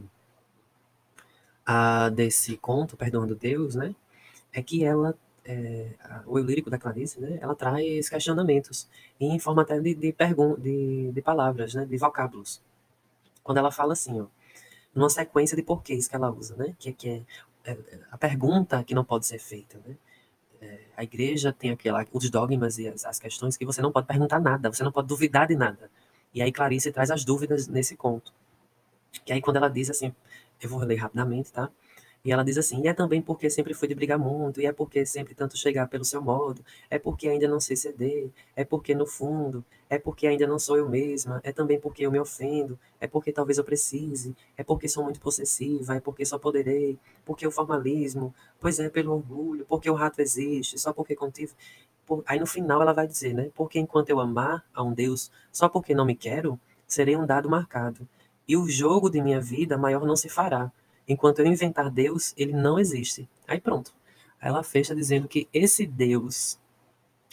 uh, desse conto, Perdoando Deus, né, é que ela é, o lírico da Clarice, né, ela traz questionamentos em forma até de, de, de, de palavras, né, de vocábulos. Quando ela fala assim, ó, numa sequência de porquês que ela usa, né, que, que é, é a pergunta que não pode ser feita, né, é, a igreja tem aquela, os dogmas e as, as, questões que você não pode perguntar nada, você não pode duvidar de nada. E aí Clarice traz as dúvidas nesse conto. Que aí quando ela diz assim, eu vou ler rapidamente, tá? E ela diz assim: e é também porque sempre fui de brigar muito, e é porque sempre tanto chegar pelo seu modo, é porque ainda não sei ceder, é porque no fundo, é porque ainda não sou eu mesma, é também porque eu me ofendo, é porque talvez eu precise, é porque sou muito possessiva, é porque só poderei, porque o formalismo, pois é, pelo orgulho, porque o rato existe, só porque contive. Por... Aí no final ela vai dizer, né? Porque enquanto eu amar a um Deus só porque não me quero, serei um dado marcado, e o jogo de minha vida maior não se fará Enquanto eu inventar Deus, ele não existe. Aí pronto. Ela fecha dizendo que esse Deus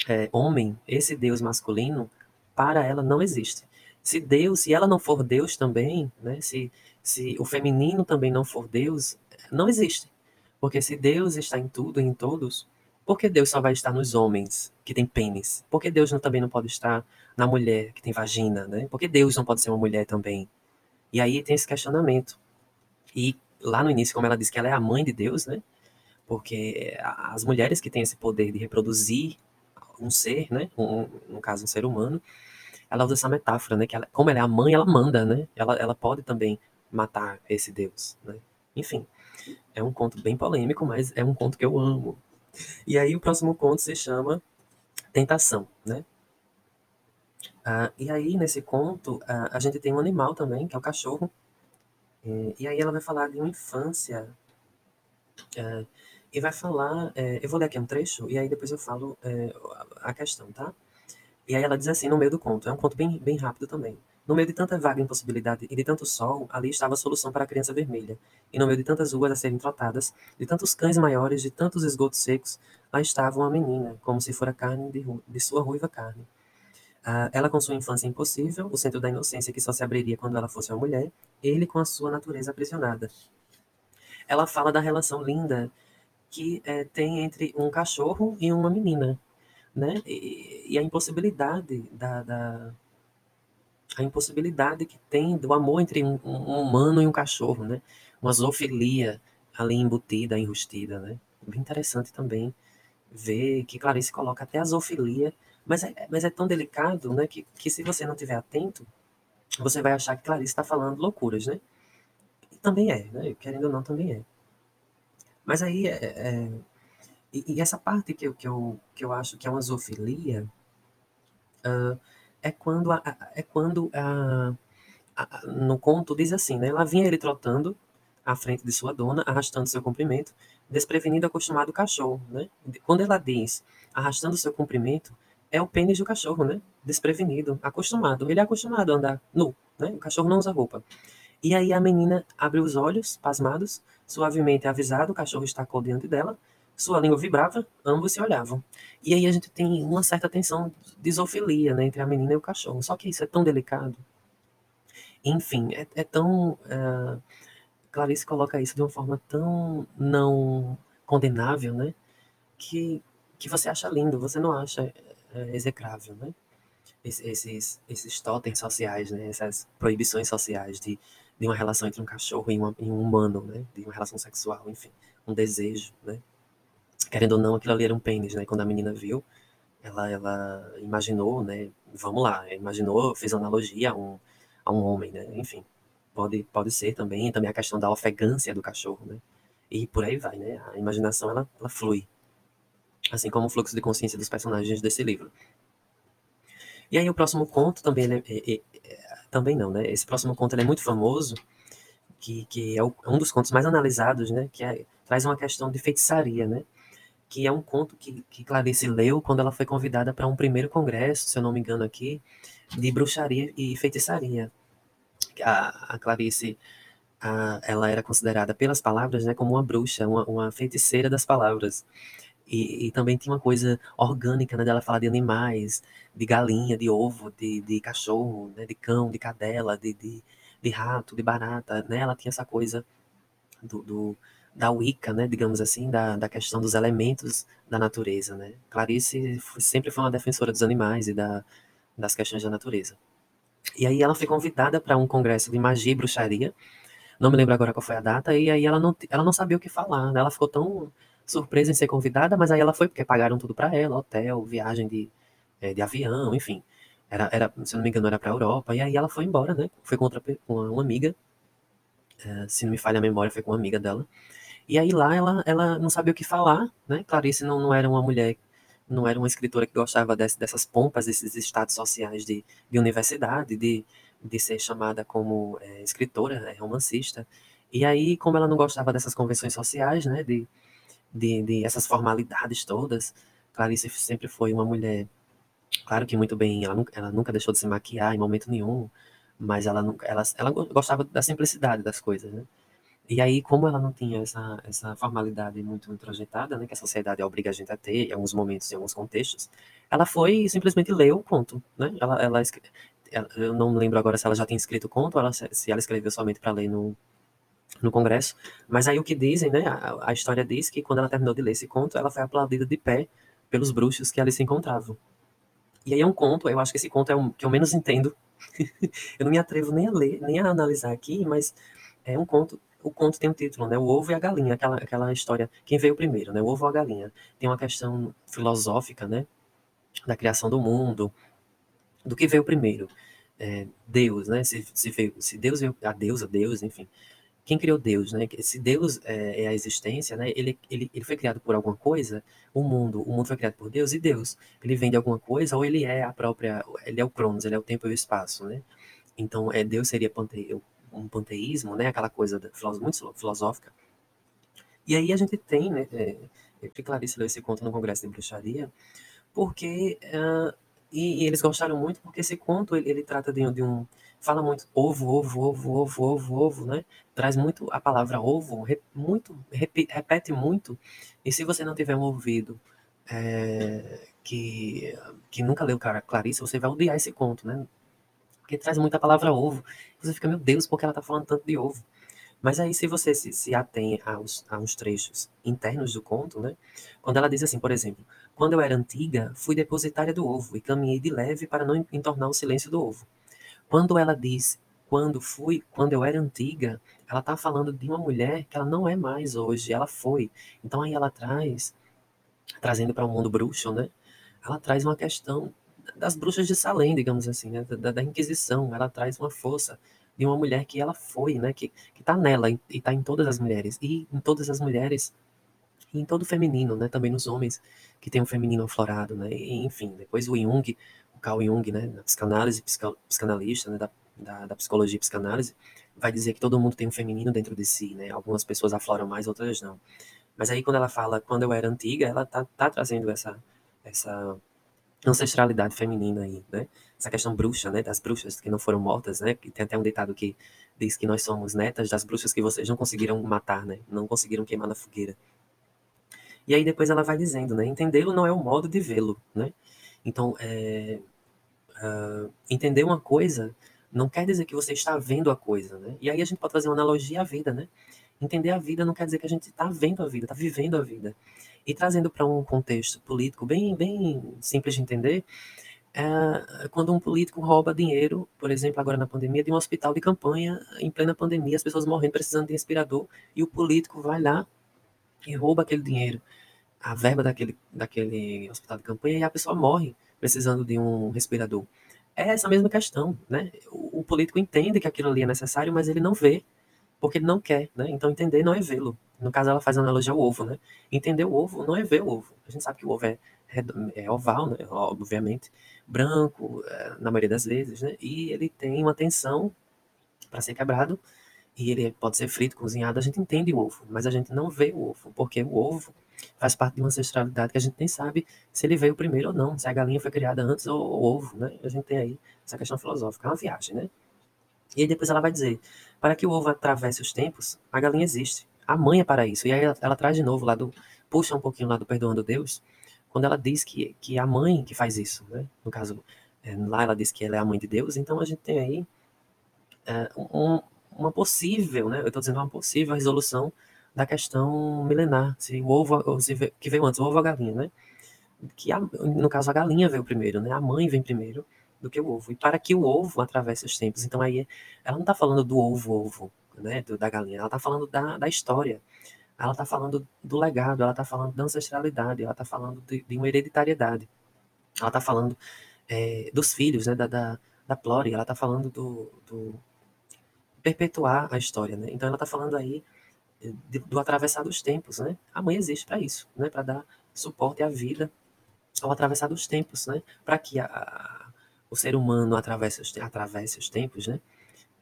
é, homem, esse Deus masculino, para ela não existe. Se Deus, se ela não for Deus também, né, se, se o feminino também não for Deus, não existe. Porque se Deus está em tudo e em todos, por que Deus só vai estar nos homens que têm pênis? Por que Deus não, também não pode estar na mulher que tem vagina? Né? Por que Deus não pode ser uma mulher também? E aí tem esse questionamento. E lá no início, como ela disse que ela é a mãe de Deus, né? Porque as mulheres que têm esse poder de reproduzir um ser, né? Um, no caso, um ser humano, ela usa essa metáfora, né? Que ela, como ela é a mãe, ela manda, né? Ela, ela pode também matar esse Deus, né? Enfim, é um conto bem polêmico, mas é um conto que eu amo. E aí o próximo conto se chama Tentação, né? Ah, e aí, nesse conto, ah, a gente tem um animal também, que é o cachorro, É, e aí ela vai falar de uma infância é, e vai falar, é, eu vou ler aqui um trecho e aí depois eu falo é, a questão, tá? E aí ela diz assim, no meio do conto, é um conto bem, bem rápido também. No meio de tanta vaga impossibilidade e de tanto sol, ali estava a solução para a criança vermelha. E no meio de tantas ruas a serem trotadas, de tantos cães maiores, de tantos esgotos secos, lá estava uma menina, como se fora carne de, de sua ruiva carne. Ah, ela com sua infância impossível, o centro da inocência que só se abriria quando ela fosse uma mulher, ele com a sua natureza aprisionada. Ela fala da relação linda que é, tem entre um cachorro e uma menina, né? E, e a impossibilidade da, da, a impossibilidade que tem do amor entre um, um, humano e um cachorro, né? Uma zoofilia ali embutida, enrustida, né? Bem interessante também ver que Clarice coloca até a zoofilia, mas é, mas é tão delicado, né? Que, que se você não tiver atento, você vai achar que Clarice está falando loucuras, né? E também é, né? Querendo ou não, também é. Mas aí, é, é e, e, essa parte que eu, que, eu, que eu acho que é uma zoofilia, uh, é quando, a, é quando a, a, no conto diz assim, né? Lá vinha ele trotando à frente de sua dona, arrastando seu comprimento, desprevenido acostumado cachorro, né? Quando ela diz arrastando seu comprimento, é o pênis do cachorro, né? Desprevenido, acostumado. Ele é acostumado a andar nu, né? O cachorro não usa roupa. E aí a menina abre os olhos, pasmados, suavemente avisado, o cachorro estacou diante dela, sua língua vibrava, ambos se olhavam. E aí a gente tem uma certa tensão de zoofilia né, entre a menina e o cachorro. Só que isso é tão delicado. Enfim, é, é tão. Uh, Clarice coloca isso de uma forma tão não condenável, né? Que, que você acha lindo, você não acha execrável, né? Esses, esses totens sociais, né? Essas proibições sociais de, de uma relação entre um cachorro e, uma, e um humano, né? De uma relação sexual, enfim, um desejo, né? querendo ou não, aquilo ali era um pênis, né? Quando a menina viu, ela, ela imaginou, né? Vamos lá, imaginou, fez analogia a um, a um homem, né? Enfim, pode, pode ser também, também a questão da ofegância do cachorro, né? E por aí vai, né? A imaginação, ela, ela flui. Assim como o fluxo de consciência dos personagens desse livro. E aí o próximo conto também, é, é, é, também não, né? Esse próximo conto é muito famoso, que, que é, o, é um dos contos mais analisados, né? Que é, traz uma questão de feitiçaria, né? que é um conto que, que Clarice leu quando ela foi convidada para um primeiro congresso, se eu não me engano aqui, de bruxaria e feitiçaria. A, a Clarice, a, ela era considerada pelas palavras né, como uma bruxa, uma, uma feiticeira das palavras. E, e, também tinha uma coisa orgânica, né, dela falar de animais, de galinha, de ovo, de, de cachorro, né, de cão, de cadela, de, de, de rato, de barata, né, ela tinha essa coisa do, do da Wicca, né, digamos assim, da, da questão dos elementos da natureza, né. Clarice sempre foi uma defensora dos animais e da, das questões da natureza. E aí ela foi convidada para um congresso de magia e bruxaria, não me lembro agora qual foi a data, e aí ela não, ela não sabia o que falar, né, ela ficou tão surpresa em ser convidada, mas aí ela foi porque pagaram tudo para ela, hotel, viagem de, é, de avião, enfim. Era, era, se não me engano, era para a Europa, e aí ela foi embora, né, foi com, outra, com uma amiga, é, se não me falha a memória, foi com uma amiga dela, e aí lá ela, ela não sabia o que falar, né? Clarice não, não era uma mulher, não era uma escritora que gostava desse, dessas pompas, desses estados sociais de, de universidade, de, de ser chamada como é, escritora, é, romancista. E aí, como ela não gostava dessas convenções sociais, né? De, de, de essas formalidades todas, Clarice sempre foi uma mulher, claro que muito bem, ela nunca, ela nunca deixou de se maquiar em momento nenhum, mas ela, nunca, ela, ela gostava da simplicidade das coisas, né? E aí, como ela não tinha essa, essa formalidade muito introjetada, né, que a sociedade obriga a gente a ter em alguns momentos, em alguns contextos, ela foi e simplesmente leu o conto, né? Ela, ela, ela, eu não lembro agora se ela já tinha escrito o conto, ela, se ela escreveu somente para ler no, no congresso, mas aí o que dizem, né, a, a, história diz que quando ela terminou de ler esse conto, ela foi aplaudida de pé pelos bruxos que ali se encontravam. E aí é um conto, eu acho que esse conto é o que eu menos entendo. eu não me atrevo nem a ler, nem a analisar aqui, mas é um conto o conto tem um título, né? O ovo e a galinha, aquela, aquela história. Quem veio primeiro, né? O ovo ou a galinha. Tem uma questão filosófica, né? Da criação do mundo, do que veio primeiro. É, Deus, né? Se, se, veio, se Deus veio, a Deus, a Deus, enfim. Quem criou Deus, né? Se Deus é, é, a existência, né? Ele, ele, ele foi criado por alguma coisa, o mundo, o mundo foi criado por Deus e Deus. Ele vem de alguma coisa ou ele é a própria, ele é o Cronos, ele é o tempo e o espaço, né? Então, é, Deus seria um panteísmo, né? Aquela coisa muito filosófica. E aí a gente tem, né? É, que Clarice leu esse conto no Congresso de Bruxaria, porque uh, e, e, eles gostaram muito porque esse conto ele, ele trata de, de, um fala muito ovo, ovo, ovo, ovo, ovo, ovo, né? Traz muito a palavra ovo, re, muito repete, repete muito. E se você não tiver um ouvido é, que que nunca leu Clarice, você vai odiar esse conto, né? Porque traz muito a palavra ovo. Você fica, meu Deus, por que ela tá falando tanto de ovo? Mas aí, se você se, se atém aos, aos trechos internos do conto, né? Quando ela diz assim, por exemplo, quando eu era antiga, fui depositária do ovo e caminhei de leve para não entornar o silêncio do ovo. Quando ela diz, quando fui, quando eu era antiga, ela está falando de uma mulher que ela não é mais hoje, ela foi. Então aí ela traz, trazendo para o um mundo bruxo, né? Ela traz uma questão das bruxas de Salem, digamos assim, né? da, da Inquisição. Ela traz uma força de uma mulher que ela foi, né? Que, que tá nela e, e tá em todas as mulheres. E em todas as mulheres, e em todo o feminino, né? Também nos homens que tem um feminino aflorado, né? E, enfim, depois o Jung, Carl Jung, né? Na psicanálise, psicanalista, né? Da, da, da psicologia e psicanálise, vai dizer que todo mundo tem um feminino dentro de si, né? Algumas pessoas afloram mais, outras não. Mas aí quando ela fala quando eu era antiga, ela tá, tá trazendo essa, essa ancestralidade feminina aí, né? Essa questão bruxa, né? Das bruxas que não foram mortas, né? Que tem até um ditado que diz que nós somos netas das bruxas que vocês não conseguiram matar, né? Não conseguiram queimar na fogueira. E aí depois ela vai dizendo, né? Entendê-lo não é o modo de vê-lo, né? Então, é, uh, entender uma coisa não quer dizer que você está vendo a coisa, né? E aí a gente pode fazer uma analogia à vida, né? Entender a vida não quer dizer que a gente está vendo a vida, está vivendo a vida. E trazendo para um contexto político bem, bem simples de entender, é quando um político rouba dinheiro, por exemplo, agora na pandemia, de um hospital de campanha, em plena pandemia, as pessoas morrendo precisando de respirador, e o político vai lá e rouba aquele dinheiro, a verba daquele, daquele hospital de campanha, e a pessoa morre precisando de um respirador. É essa mesma questão, né? O, político entende que aquilo ali é necessário, mas ele não vê, porque ele não quer, né? Então entender não é vê-lo. No caso, ela faz analogia ao ovo, né? Entender o ovo não é ver o ovo. A gente sabe que o ovo é, é oval, né? Obviamente, branco, é, na maioria das vezes, né? E ele tem uma tensão para ser quebrado e ele pode ser frito, cozinhado. A gente entende o ovo, mas a gente não vê o ovo, porque o ovo faz parte de uma ancestralidade que a gente nem sabe se ele veio primeiro ou não, se a galinha foi criada antes ou o ovo, né? A gente tem aí essa questão filosófica, é uma viagem, né? E aí depois ela vai dizer, para que o ovo atravesse os tempos, a galinha existe a mãe é para isso. E aí ela, ela, traz de novo lá do. Puxa um pouquinho lá do Perdoando Deus, quando ela diz que, que é a mãe que faz isso, né? No caso, é, lá ela diz que ela é a mãe de Deus, então a gente tem aí é, um, uma possível, né? Eu estou dizendo uma possível resolução da questão milenar, se o ovo, se veio, que veio antes, o ovo ou a galinha, né? Que a, no caso a galinha veio primeiro, né? A mãe vem primeiro do que o ovo. E para que o ovo atravesse os tempos. Então aí ela não está falando do ovo, ovo, né, do, da galinha, ela está falando da, da história, ela está falando do legado, ela está falando da ancestralidade, ela está falando de, de, uma hereditariedade, ela está falando é, dos filhos, né, da, da, da Plore, ela está falando do, do, perpetuar a história, né? Então ela está falando aí de, do atravessar dos tempos, né? A mãe existe para isso, né? Para dar suporte à vida ao atravessar dos tempos, né? Para que a, a, o ser humano atravesse os, atravesse os tempos, né?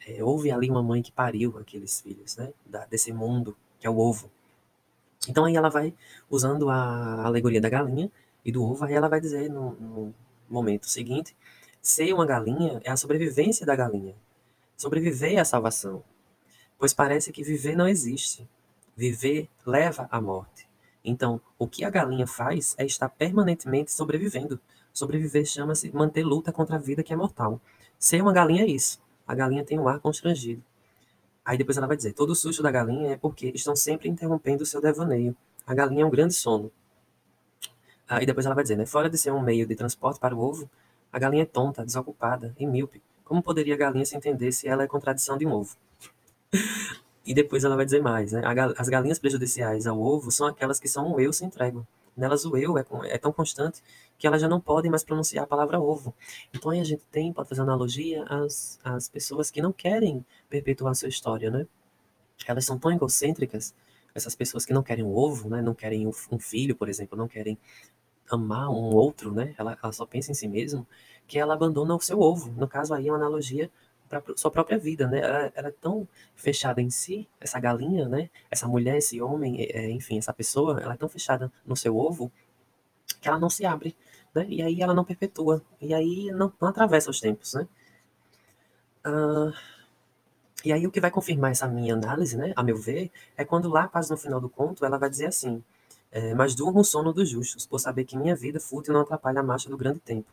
é, houve ali uma mãe que pariu aqueles filhos, né? Da, desse mundo que é o ovo. Então aí ela vai usando a alegoria da galinha e do ovo, aí ela vai dizer no, no momento seguinte, ser uma galinha é a sobrevivência da galinha. Sobreviver a salvação. Pois parece que viver não existe. Viver leva à morte. Então, o que a galinha faz é estar permanentemente sobrevivendo. Sobreviver chama-se manter luta contra a vida que é mortal. Ser uma galinha é isso a galinha tem um ar constrangido. Aí depois ela vai dizer: todo o susto da galinha é porque estão sempre interrompendo o seu devaneio. A galinha é um grande sono. Aí depois ela vai dizer: né, fora de ser um meio de transporte para o ovo, a galinha é tonta, desocupada e míope. Como poderia a galinha se entender se ela é contradição de um ovo? e depois ela vai dizer mais: né, as galinhas prejudiciais ao ovo são aquelas que são um eu sem trégua. Nelas o eu é, é tão constante que elas já não podem mais pronunciar a palavra ovo. Então aí a gente tem, pode fazer analogia às pessoas que não querem perpetuar a sua história, né? Elas são tão egocêntricas, essas pessoas que não querem o ovo, né? Não querem um filho, por exemplo, não querem amar um outro, né? Ela, ela só pensa em si mesma, que ela abandona o seu ovo. No caso aí é uma analogia para sua própria vida, né? Ela, ela, é tão fechada em si, essa galinha, né? Essa mulher, esse homem, é, é, enfim, essa pessoa, ela é tão fechada no seu ovo que ela não se abre, né? E aí ela não perpetua, e aí não, não atravessa os tempos, né? Uh, e aí o que vai confirmar essa minha análise, né, a meu ver, é quando lá, quase no final do conto, ela vai dizer assim, é, mas durmo o sono dos justos, por saber que minha vida fútil não atrapalha a marcha do grande tempo.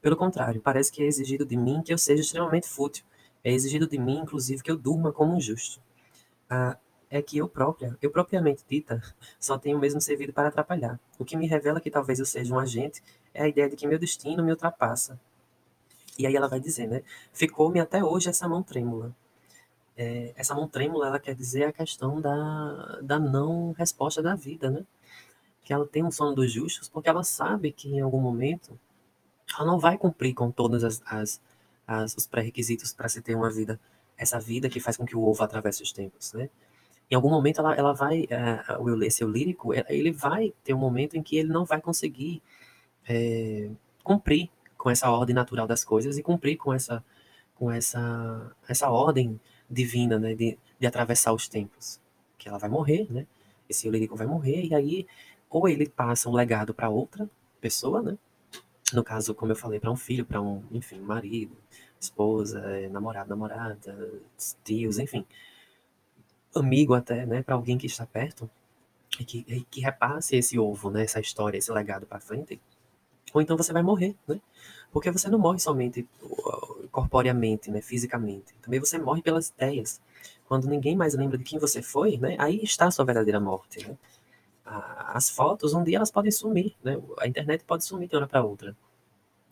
Pelo contrário, parece que é exigido de mim que eu seja extremamente fútil. É exigido de mim, inclusive, que eu durma como um justo. Ah, é que eu própria, eu propriamente dita, só tenho mesmo servido para atrapalhar. O que me revela que talvez eu seja um agente é a ideia de que meu destino me ultrapassa. E aí ela vai dizer, né? Ficou-me até hoje essa mão trêmula. É, essa mão trêmula, ela quer dizer a questão da, da não resposta da vida, né? Que ela tem um sono dos justos porque ela sabe que em algum momento ela não vai cumprir com todos as, as, as os pré-requisitos para se ter uma vida, essa vida que faz com que o ovo atravesse os tempos, né? Em algum momento ela, ela vai, uh, esse lírico, ele vai ter um momento em que ele não vai conseguir é, cumprir com essa ordem natural das coisas e cumprir com essa, com essa, essa ordem divina, né, de, de atravessar os tempos. Que ela vai morrer, né? Esse lírico vai morrer, e aí, ou ele passa um legado para outra pessoa, né? No caso, como eu falei, para um filho, para um, enfim, marido, esposa, é, namorado, namorada, tios, enfim. Amigo até, né? Para alguém que está perto e que, e que repasse esse ovo, né? Essa história, esse legado para frente. Ou então você vai morrer, né? Porque você não morre somente uh, corporeamente, né, fisicamente. Também você morre pelas ideias. Quando ninguém mais lembra de quem você foi, né, aí está a sua verdadeira morte. Né? As fotos, um dia elas podem sumir. Né? A internet pode sumir de uma hora para outra.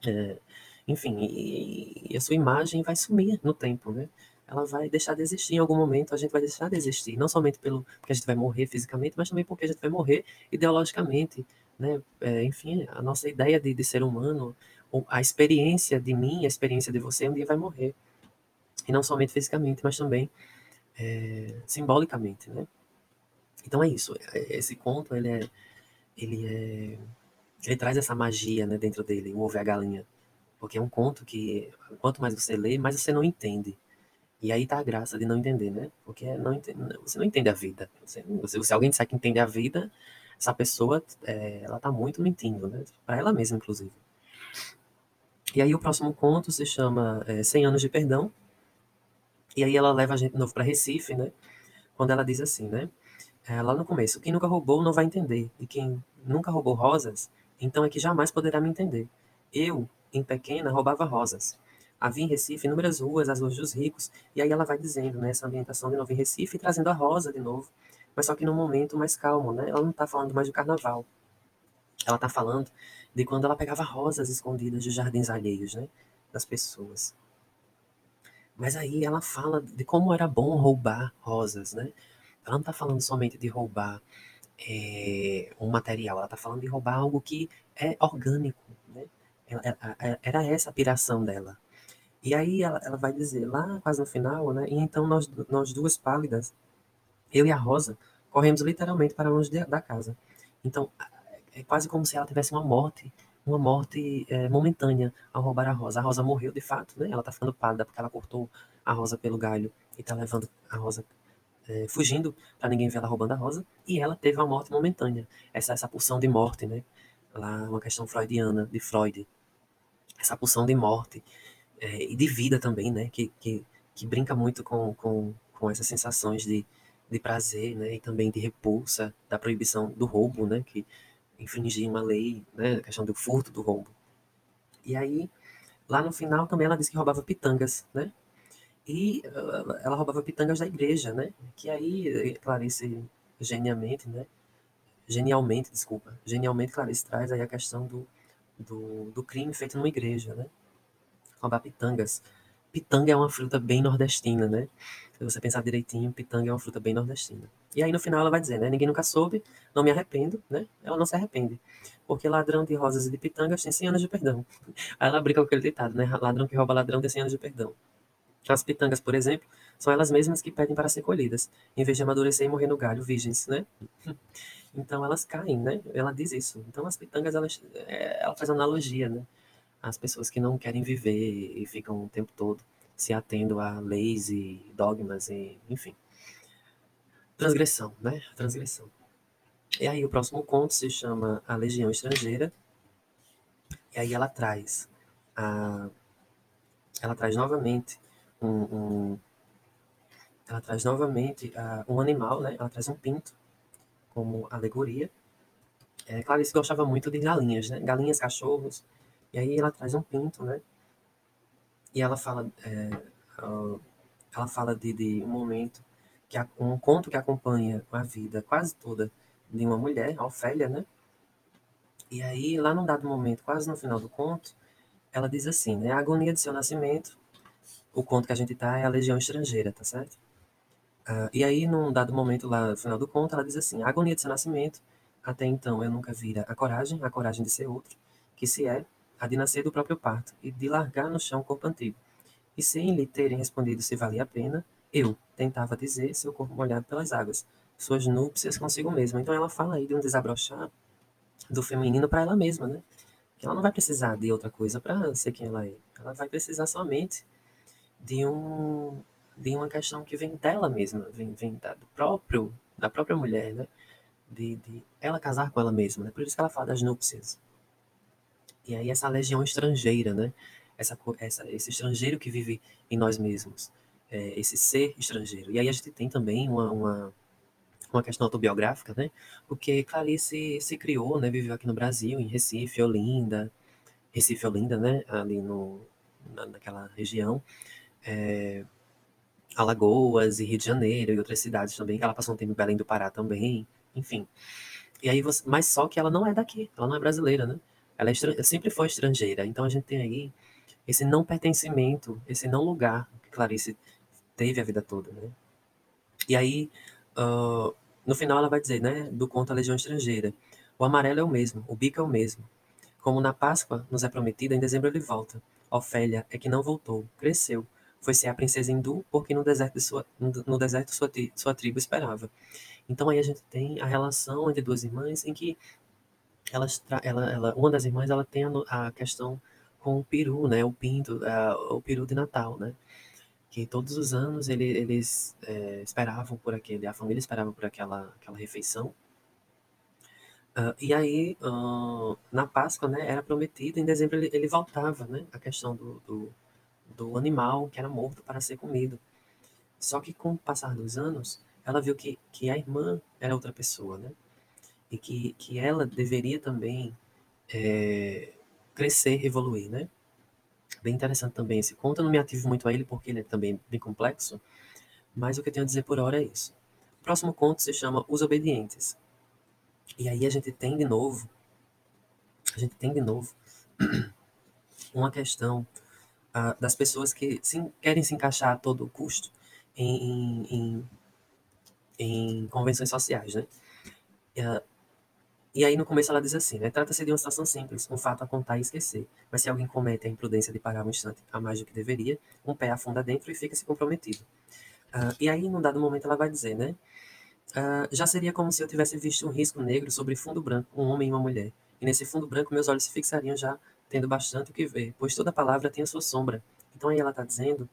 É, enfim, e, e, a sua imagem vai sumir no tempo. Né? Ela vai deixar de existir em algum momento, a gente vai deixar de existir. Não somente pelo porque a gente vai morrer fisicamente, mas também porque a gente vai morrer ideologicamente. Né? É, enfim, a nossa ideia de, de ser humano a experiência de mim, a experiência de você, um dia vai morrer. E não somente fisicamente, mas também é, simbolicamente, né? Então é isso. É, esse conto, ele é, ele é, ele traz essa magia, né, dentro dele, o ovo e a galinha, porque é um conto que quanto mais você lê, mais você não entende. E aí tá a graça de não entender, né? Porque não entende, você não entende a vida. Você, se alguém disser que entende a vida, essa pessoa, é, ela tá muito mentindo, né? Para ela mesma, inclusive. E aí o próximo conto se chama é, 100 Anos de Perdão. E aí ela leva a gente de novo para Recife, né? Quando ela diz assim, né? É, lá no começo, quem nunca roubou não vai entender. E quem nunca roubou rosas, então é que jamais poderá me entender. Eu, em pequena, roubava rosas. Havia em Recife inúmeras ruas, as ruas dos ricos, e aí ela vai dizendo, né, essa ambientação de novo em Recife, trazendo a rosa de novo, mas só que num momento mais calmo, né? Ela não está falando mais do carnaval. Ela está falando de quando ela pegava rosas escondidas de jardins alheios, né, das pessoas. Mas aí ela fala de como era bom roubar rosas, né? Ela não está falando somente de roubar é, um material, ela está falando de roubar algo que é orgânico, né? Era essa a piração dela. E aí ela, ela vai dizer, lá quase no final, né? E então nós, nós duas pálidas, eu e a Rosa, corremos literalmente para longe de, da casa. Então, é quase como se ela tivesse uma morte, uma morte é, momentânea ao roubar a rosa. A rosa morreu de fato, né? Ela tá ficando pálida porque ela cortou a rosa pelo galho e tá levando a rosa é, fugindo para ninguém ver ela roubando a rosa. E ela teve uma morte momentânea. Essa essa pulsão de morte, né? Lá uma questão freudiana de Freud. Essa pulsão de morte é, e de vida também, né? Que, que, que brinca muito com, com, com essas sensações de, de prazer, né? E também de repulsa da proibição do roubo, né? Que infringir uma lei, né, a questão do furto, do roubo. E aí, lá no final também ela disse que roubava pitangas, né? E ela roubava pitangas da igreja, né? Que aí Clarice genialmente, né? Genialmente, desculpa. Genialmente Clarice traz aí a questão do, do, do crime feito numa igreja, né? Roubar pitangas. Pitanga é uma fruta bem nordestina, né? Se você pensar direitinho, pitanga é uma fruta bem nordestina. E aí no final ela vai dizer, né? Ninguém nunca soube, não me arrependo, né? Ela não se arrepende. Porque ladrão de rosas e de pitangas tem 100 anos de perdão. Aí ela brinca com aquele ditado, né? Ladrão que rouba ladrão tem 100 anos de perdão. As pitangas, por exemplo, são elas mesmas que pedem para ser colhidas, em vez de amadurecer e morrer no galho, virgens, né? Então elas caem, né? Ela diz isso. Então as pitangas, é, ela faz analogia, né? As pessoas que não querem viver e ficam o tempo todo se atendo a leis e dogmas, e, enfim. Transgressão, né? Transgressão. E aí o próximo conto se chama A Legião Estrangeira. E aí ela traz a, ela traz novamente um, um ela traz novamente uh, um animal, né? Ela traz um pinto como alegoria. É, Clarice gostava muito de galinhas, né? Galinhas, cachorros. E aí ela traz um pinto, né? E ela fala, é, uh, ela fala de, de, um momento que um conto que acompanha a vida quase toda de uma mulher, a Ofélia, né? E aí lá num dado momento, quase no final do conto, ela diz assim, né? A agonia de seu nascimento. O conto que a gente tá é a Legião Estrangeira, tá certo? Uh, e aí, num dado momento lá no final do conto, ela diz assim: a agonia de seu nascimento, até então eu nunca vira a coragem, a coragem de ser outro, que se é a de nascer do próprio parto e de largar no chão o corpo antigo. E sem lhe terem respondido se valia a pena, eu tentava dizer seu corpo molhado pelas águas, suas núpcias consigo mesma. Então ela fala aí de um desabrochar do feminino para ela mesma, né? Que ela não vai precisar de outra coisa para ser quem ela é. Ela vai precisar somente de um de uma questão que vem dela mesma, vem, vem da, do próprio, da própria mulher, né? De, de ela casar com ela mesma, né? Por isso que ela fala das núpcias. E aí essa legião estrangeira, né? Essa, essa, esse estrangeiro que vive em nós mesmos, é, esse ser estrangeiro. E aí a gente tem também uma, uma, uma questão autobiográfica, né? Porque Clarice se criou, né? Viveu aqui no Brasil, em Recife, Olinda, Recife, Olinda, né? Ali no, na, naquela região. É, Alagoas e Rio de Janeiro e outras cidades também, ela passou um tempo em Belém do Pará também, enfim. E aí você, mas só que ela não é daqui, ela não é brasileira, né? Ela é sempre foi estrangeira. Então a gente tem aí esse não pertencimento, esse não lugar que Clarice teve a vida toda, né? E aí, uh, no final ela vai dizer, né, do conto A Legião Estrangeira, o amarelo é o mesmo, o bico é o mesmo. Como na Páscoa nos é prometido, em dezembro ele volta. Ofélia é que não voltou, cresceu, foi ser a princesa hindu, porque no deserto, de sua, no deserto sua, sua tribo esperava. Então aí a gente tem a relação entre duas irmãs em que elas, ela, ela, uma das irmãs ela tem a, a questão com o peru, né, o pinto, o peru de Natal, né, que todos os anos ele, eles é, esperavam por aquele, a família esperava por aquela, aquela refeição. Uh, e aí, uh, na Páscoa, né, era prometido, em dezembro ele, ele voltava, né, a questão do, do do animal que era morto para ser comido. Só que com o passar dos anos, ela viu que, que a irmã era outra pessoa, né? E que, que ela deveria também é, crescer, evoluir, né? Bem interessante também esse conto. Eu não me ativo muito a ele porque ele é também bem complexo, mas o que eu tenho a dizer por hora é isso. O próximo conto se chama Os Obedientes. E aí a gente tem de novo, a gente tem de novo uma questão das pessoas que sim, querem se encaixar a todo custo em, em, em convenções sociais, né? E aí no começo ela diz assim, né? Trata-se de uma situação simples, um fato a contar e esquecer. Mas se alguém comete a imprudência de parar um instante a mais do que deveria, um pé afunda dentro e fica-se comprometido. Uh, e aí, num dado momento, ela vai dizer, né? Uh, já seria como se eu tivesse visto um risco negro sobre fundo branco, um homem e uma mulher. E nesse fundo branco meus olhos se fixariam já tendo bastante o que ver, pois toda palavra tem a sua sombra. Então aí ela está dizendo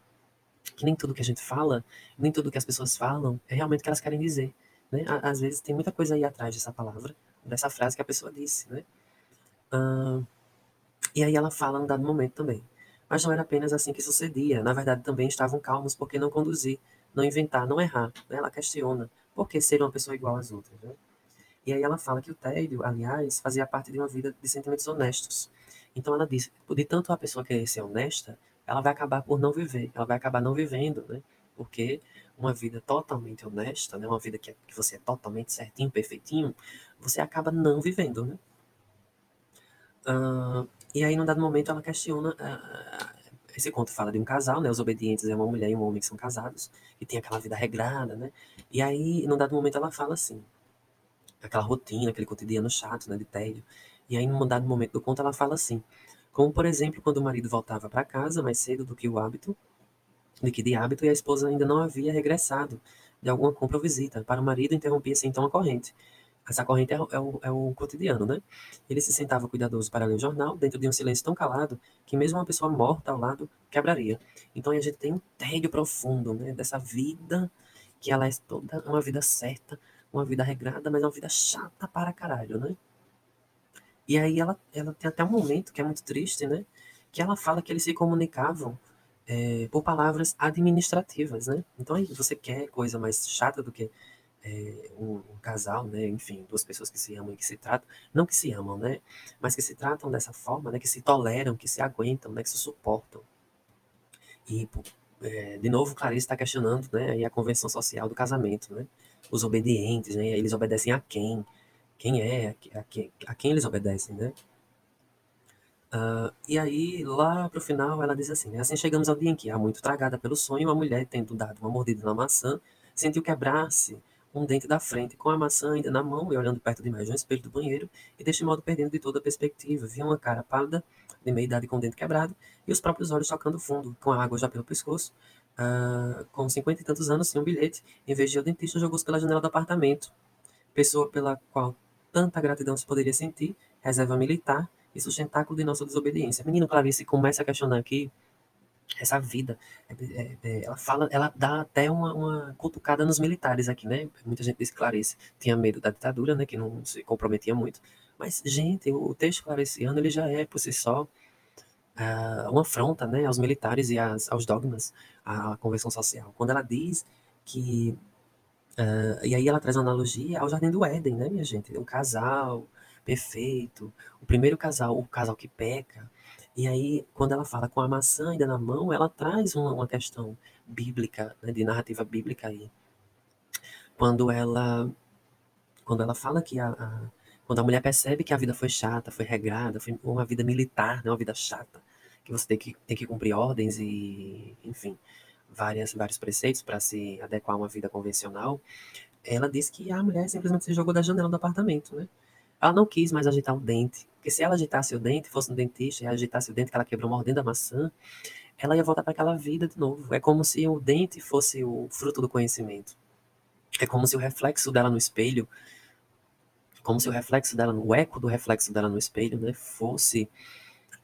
que nem tudo que a gente fala, nem tudo que as pessoas falam é realmente o que elas querem dizer. Né? Às vezes tem muita coisa aí atrás dessa palavra, dessa frase que a pessoa disse. Né? E aí ela fala num dado momento também. Mas não era apenas assim que sucedia. Na verdade, também estavam calmos porque não conduzir, não inventar, não errar. Né? Ela questiona por que ser uma pessoa igual às outras. Né? E aí ela fala que o tédio, aliás, fazia parte de uma vida de sentimentos honestos. Então ela diz, de tanto a pessoa querer ser honesta, ela vai acabar por não viver, ela vai acabar não vivendo, né? Porque uma vida totalmente honesta, né? Uma vida que, é, que você é totalmente certinho, perfeitinho, você acaba não vivendo, né? Uh, e aí, num dado momento, ela questiona. Uh, esse conto fala de um casal, né? Os obedientes é uma mulher e um homem que são casados, e tem aquela vida regrada, né? E aí, num dado momento, ela fala assim: aquela rotina, aquele cotidiano chato, né? De tédio. E aí, num dado momento do conto, ela fala assim: como, por exemplo, quando o marido voltava para casa mais cedo do que o hábito, do que de hábito, e a esposa ainda não havia regressado de alguma compra ou visita. Para o marido, interrompia-se então a corrente. Essa corrente é, é, o, é o cotidiano, né? Ele se sentava cuidadoso para ler o jornal, dentro de um silêncio tão calado que mesmo uma pessoa morta ao lado quebraria. Então a gente tem um tédio profundo, né? Dessa vida que ela é toda uma vida certa, uma vida regrada, mas é uma vida chata para caralho, né? E aí ela, ela tem até um momento que é muito triste, né? Que ela fala que eles se comunicavam é, por palavras administrativas, né? Então aí você quer coisa mais chata do que é, um, um, casal, né? Enfim, duas pessoas que se amam e que se tratam, não que se amam, né? Mas que se tratam dessa forma, né? Que se toleram, que se aguentam, né? Que se suportam. E é, de novo, Clarice está questionando, né? Aí a convenção social do casamento, né? Os obedientes, né? Eles obedecem a quem? Quem é? A, quem, a quem eles obedecem, né? Uh, e aí, lá pro final, ela diz assim, né? Assim chegamos ao dia em que, há muito tragada pelo sonho, a mulher, tendo dado uma mordida na maçã, sentiu quebrar-se um dente da frente, com a maçã ainda na mão e olhando perto demais de um espelho do banheiro, e deste modo perdendo de toda a perspectiva. Via uma cara pálida, de meia idade com o dente quebrado, e os próprios olhos tocando fundo, com a água já pelo pescoço. Uh, com cinquenta e tantos anos, sem um bilhete, em vez de ao dentista, jogou-se pela janela do apartamento. Pessoa pela qual tanta gratidão se poderia sentir, reserva militar e sustentáculo de nossa desobediência. Menino Clarice começa a questionar aqui essa vida. É, é, é, ela fala, ela dá até uma, uma cutucada nos militares aqui, né? Muita gente diz que Clarice tinha medo da ditadura, né? Que não se comprometia muito. Mas, gente, o texto clareciano ele já é por si só uh, uma afronta, né? Aos militares e as, aos dogmas, à convenção social. Quando ela diz que uh, e aí ela traz analogia ao Jardim do Éden, né, minha gente? Um casal perfeito, o primeiro casal, o casal que peca, e aí, quando ela fala com a maçã ainda na mão, ela traz uma, uma questão bíblica, né, de narrativa bíblica aí. Quando ela, quando ela fala que a, a, quando a mulher percebe que a vida foi chata, foi regrada, foi uma vida militar, né, uma vida chata, que você tem que, tem que cumprir ordens e, enfim, várias, vários preceitos para se adequar a uma vida convencional, ela diz que a mulher simplesmente se jogou da janela do apartamento, né? Ela não quis mais agitar o dente, porque se ela agitasse o dente, fosse no dentista e agitasse o dente que ela quebrou mordendo a maçã, ela ia voltar para aquela vida de novo. É como se o dente fosse o fruto do conhecimento. É como se o reflexo dela no espelho, como se o reflexo dela, o eco do reflexo dela no espelho, né, fosse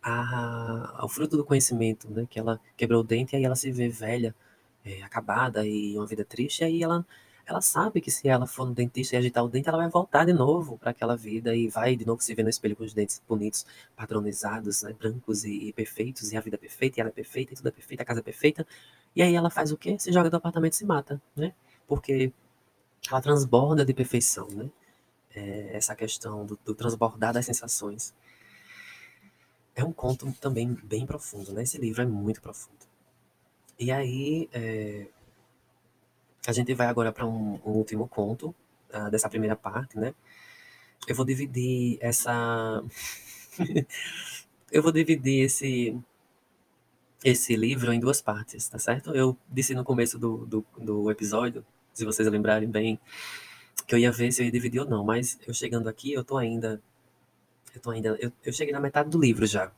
a, o fruto do conhecimento, né, que ela quebrou o dente e aí ela se vê velha, é, acabada e uma vida triste, e aí ela ela sabe que se ela for no dentista e agitar o dente, ela vai voltar de novo para aquela vida e vai de novo se ver no espelho com os dentes bonitos, padronizados, né, brancos e, e, perfeitos, e a vida é perfeita, e ela é perfeita, e tudo é perfeito, a casa é perfeita. E aí ela faz o quê? Se joga do apartamento e se mata, né? Porque ela transborda de perfeição, né? É, essa questão do, do transbordar das sensações. É um conto também bem profundo, né? Esse livro é muito profundo. E aí, é, a gente vai agora para um, um, último conto uh, dessa primeira parte, né? Eu vou dividir essa. eu vou dividir esse esse livro em duas partes, tá certo? Eu disse no começo do, do, do episódio, se vocês lembrarem bem, que eu ia ver se eu ia dividir ou não, mas eu chegando aqui, eu tô ainda. Eu tô ainda. Eu, eu cheguei na metade do livro já,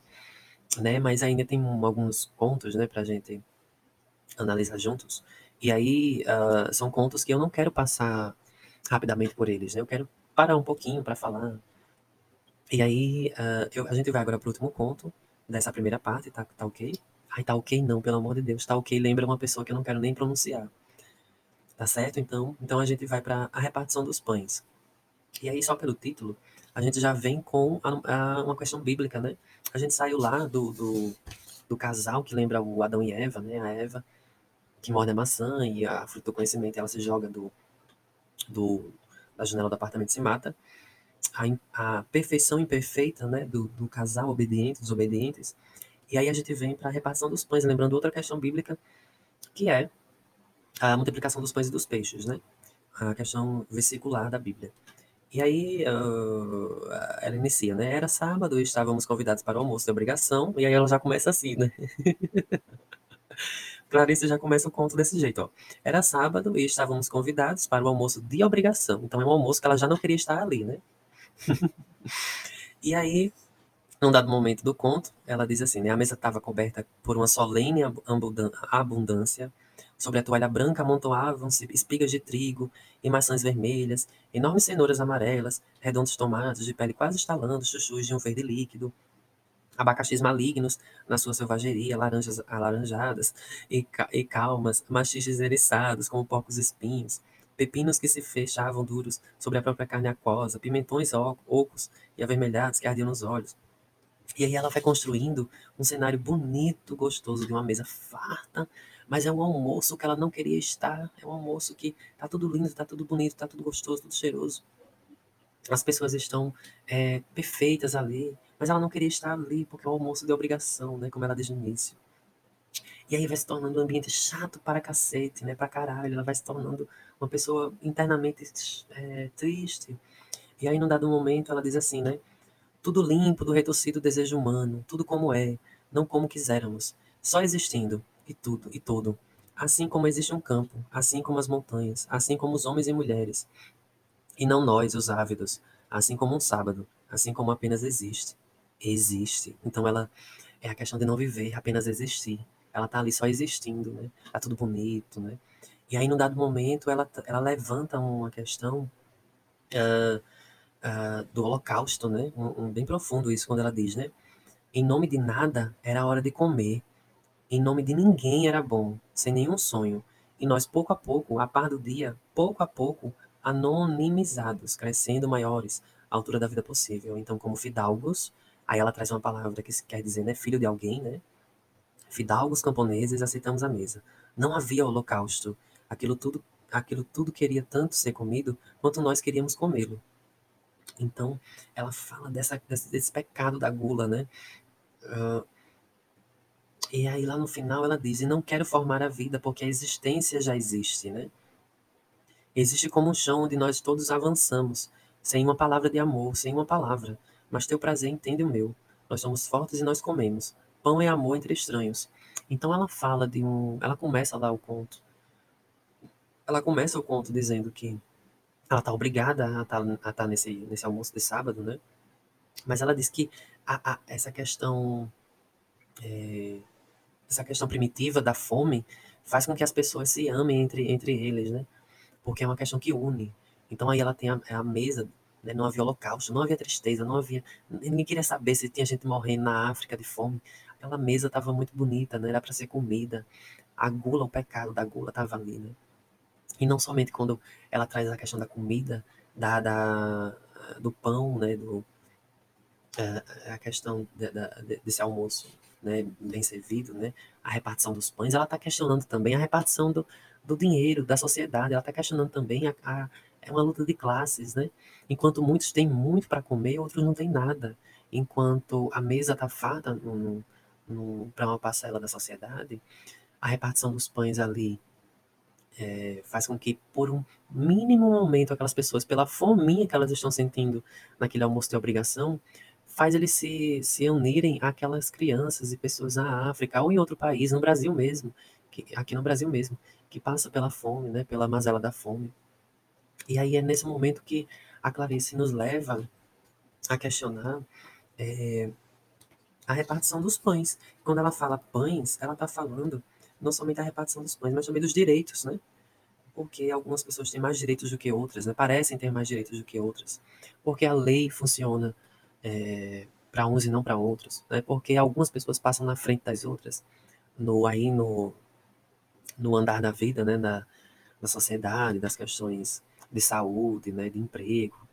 né? Mas ainda tem alguns contos, né, pra gente analisar juntos. E aí, uh, são contos que eu não quero passar rapidamente por eles, né? Eu quero parar um pouquinho para falar. E aí, uh, eu, a gente vai agora pro último conto dessa primeira parte, tá, tá ok? Ai, tá ok não, pelo amor de Deus. Tá ok lembra uma pessoa que eu não quero nem pronunciar. Tá certo? Então, então a gente vai para a repartição dos pães. E aí, só pelo título, a gente já vem com a, a, uma questão bíblica, né? A gente saiu lá do, do, do casal que lembra o Adão e Eva, né? A Eva que morde a maçã e a fruta do conhecimento ela se joga do, do da janela do apartamento e se mata. A, a perfeição imperfeita né, do, do, casal obediente, dos obedientes. E aí a gente vem para a repartição dos pães, lembrando outra questão bíblica, que é a multiplicação dos pães e dos peixes, né? A questão vesicular da Bíblia. E aí uh, ela inicia, né? Era sábado e estávamos convidados para o almoço de obrigação, e aí ela já começa assim, né? Clarice já começa o conto desse jeito, ó. Era sábado e estávamos convidados para o almoço de obrigação. Então é um almoço que ela já não queria estar ali, né? e aí, num dado momento do conto, ela diz assim, né? A mesa estava coberta por uma solene abundância Sobre a toalha branca amontoavam-se espigas de trigo e maçãs vermelhas, enormes cenouras amarelas, redondos tomates de pele quase estalando, chuchus de um verde líquido, abacaxis malignos na sua selvageria, laranjas alaranjadas e, e calmas, machiches eriçados como porcos espinhos, pepinos que se fechavam duros sobre a própria carne aquosa, pimentões ocos e avermelhados que ardiam nos olhos. E aí ela vai construindo um cenário bonito, gostoso, de uma mesa farta, mas é um almoço que ela não queria estar, é um almoço que tá tudo lindo, tá tudo bonito, tá tudo gostoso, tudo cheiroso. As pessoas estão é, perfeitas ali, mas ela não queria estar ali porque é um almoço de obrigação, né, como ela diz no início. E aí vai se tornando um ambiente chato para cacete, né? Para caralho. Ela vai se tornando uma pessoa internamente é, triste. E aí, num dado momento, ela diz assim, né? Tudo limpo do retorcido desejo humano, tudo como é, não como quiséramos, só existindo, e tudo, e todo. Assim como existe um campo, assim como as montanhas, assim como os homens e mulheres. E não nós, os ávidos, assim como um sábado, assim como apenas existe. Existe. Então ela é a questão de não viver, apenas existir ela tá ali só existindo, né? Tá tudo bonito, né? E aí, num dado momento, ela, ela levanta uma questão uh, uh, do holocausto, né? Um, um, bem profundo isso, quando ela diz, né? Em nome de nada era hora de comer. Em nome de ninguém era bom, sem nenhum sonho. E nós, pouco a pouco, a par do dia, pouco a pouco, anonimizados, crescendo maiores, à altura da vida possível. Então, como fidalgos, aí ela traz uma palavra que quer dizer, né? Filho de alguém, né? Fidalgos camponeses aceitamos a mesa. Não havia holocausto. Aquilo tudo, aquilo tudo queria tanto ser comido quanto nós queríamos comê-lo. Então, ela fala dessa, desse, desse pecado da gula, né? Uh, e aí lá no final ela diz: e não quero formar a vida porque a existência já existe, né? Existe como um chão onde nós todos avançamos, sem uma palavra de amor, sem uma palavra. Mas teu prazer entende o meu. Nós somos fortes e nós comemos. Pão é amor entre estranhos. Então ela fala de um. Ela começa lá o conto. Ela começa o conto dizendo que ela tá obrigada a estar tá, tá nesse, nesse almoço de sábado, né? Mas ela diz que a, a, essa questão. É, essa questão primitiva da fome faz com que as pessoas se amem entre, entre eles, né? Porque é uma questão que une. Então aí ela tem a, a mesa né? Não havia holocausto, não havia tristeza, não havia. Ninguém queria saber se tinha gente morrendo na África de fome. Aquela mesa estava muito bonita, né? Era para ser comida. A gula, o pecado da gula estava ali, né? E não somente quando ela traz a questão da comida, da, da do pão, né? Do, a, a questão de, de, desse almoço né, bem servido, né, a repartição dos pães, ela está questionando também a repartição do, do dinheiro, da sociedade, ela está questionando também a, a, é uma luta de classes, né? Enquanto muitos têm muito para comer, outros não têm nada. Enquanto a mesa está farta para uma parcela da sociedade, a repartição dos pães ali é, faz com que, por um mínimo momento, aquelas pessoas, pela fominha que elas estão sentindo naquele almoço de obrigação, faz eles se, se unirem àquelas crianças e pessoas na África ou em outro país, no Brasil mesmo, que, aqui no Brasil mesmo, que passa pela fome, né, pela mazela da fome. E aí é nesse momento que a Clarice nos leva a questionar é, a repartição dos pães. Quando ela fala pães, ela está falando não somente a repartição dos pães, mas também dos direitos, né? Porque algumas pessoas têm mais direitos do que outras, né? parecem ter mais direitos do que outras. Porque a lei funciona é, para uns e não para outros, né? Porque algumas pessoas passam na frente das outras, no aí no, no andar da vida, né? Da, da sociedade, das questões de saúde, né, de emprego,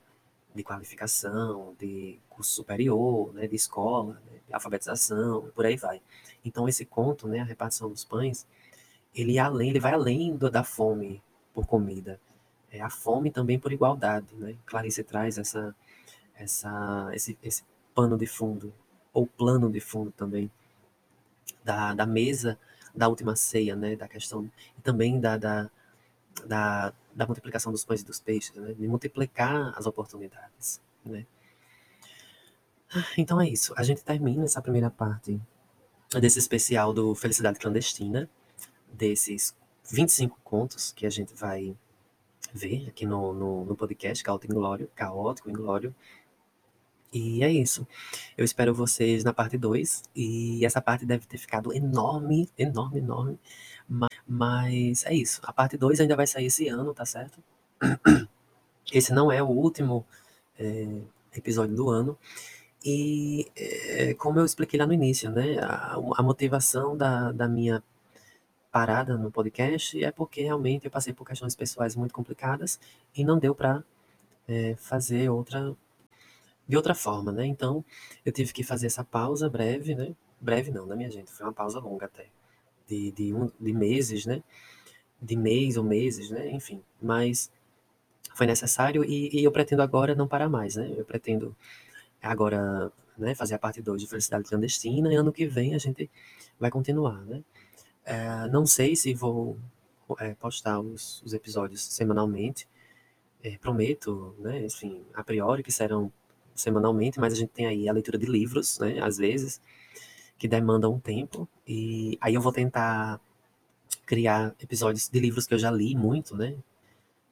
de qualificação, de curso superior, né, de escola, né, de alfabetização, por aí vai. Então esse conto, né, a repartição dos pães, ele além, ele vai além da fome por comida, é a fome também por igualdade, né? Clarice traz essa, essa, esse, esse pano de fundo ou plano de fundo também da, da mesa da última ceia, né? Da questão e também da, da, da da multiplicação dos pães e dos peixes, né? de multiplicar as oportunidades. Né? Então é isso. A gente termina essa primeira parte desse especial do Felicidade Clandestina, desses 25 contos que a gente vai ver aqui no, no, no podcast Caótico Inglório, Caótico Inglório. E é isso. Eu espero vocês na parte 2. E essa parte deve ter ficado enorme, enorme, enorme. Mas é isso. A parte 2 ainda vai sair esse ano, tá certo? Esse não é o último é, episódio do ano. E é, como eu expliquei lá no início, né? A, a motivação da, da minha parada no podcast é porque realmente eu passei por questões pessoais muito complicadas e não deu para é, fazer outra de outra forma, né? Então eu tive que fazer essa pausa breve, né? Breve não, né, minha gente? Foi uma pausa longa até, de, de, um, de meses, né? De mês ou meses, né? Enfim, mas foi necessário e, e eu pretendo agora não parar mais, né? Eu pretendo agora né, fazer a parte 2 de Felicidade Clandestina e ano que vem a gente vai continuar, né? É, não sei se vou é, postar os, os, episódios semanalmente. É, prometo, né? Enfim, a priori que serão semanalmente, mas a gente tem aí a leitura de livros, né? Às vezes, que demandam um tempo. E aí eu vou tentar criar episódios de livros que eu já li muito, né?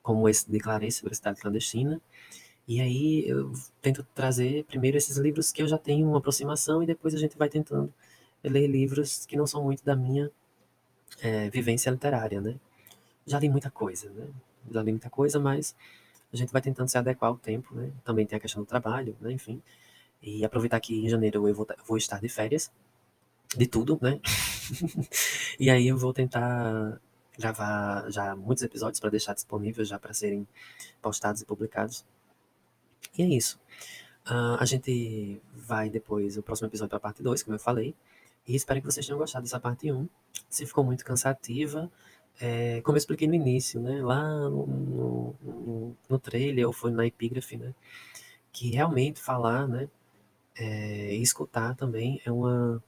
Como esse de Clarice, Felicidade Clandestina. E aí eu tento trazer primeiro esses livros que eu já tenho uma aproximação e depois a gente vai tentando ler livros que não são muito da minha é, vivência literária, né? Já li muita coisa, né? Já li muita coisa, mas a gente vai tentando se adequar ao tempo, né? Também tem a questão do trabalho, né? Enfim. E aproveitar que em janeiro eu vou, vou estar de férias, de tudo, né? e aí eu vou tentar gravar já muitos episódios para deixar disponíveis já para serem postados e publicados. E é isso. Uh, a gente vai depois, o próximo episódio para a parte 2, como eu falei. E espero que vocês tenham gostado dessa parte 1. Se ficou muito cansativa, é, como eu expliquei no início, né? Lá no, no, no trailer, ou foi na epígrafe, né? Que realmente falar, né? É, escutar também é uma,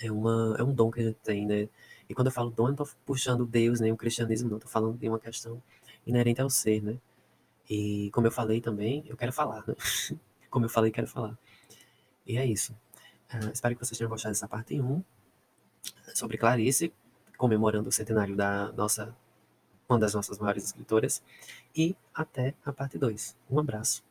é uma é um dom que a gente tem, né? E quando eu falo dom, eu não tô puxando Deus, nem o cristianismo, não. Tô falando de uma questão inerente ao ser, né? E como eu falei também, eu quero falar, né? como eu falei, quero falar. E é isso. Uh, espero que vocês tenham gostado dessa parte 1 sobre Clarice, comemorando o centenário da nossa, uma das nossas maiores escritoras. E até a parte 2. Um abraço.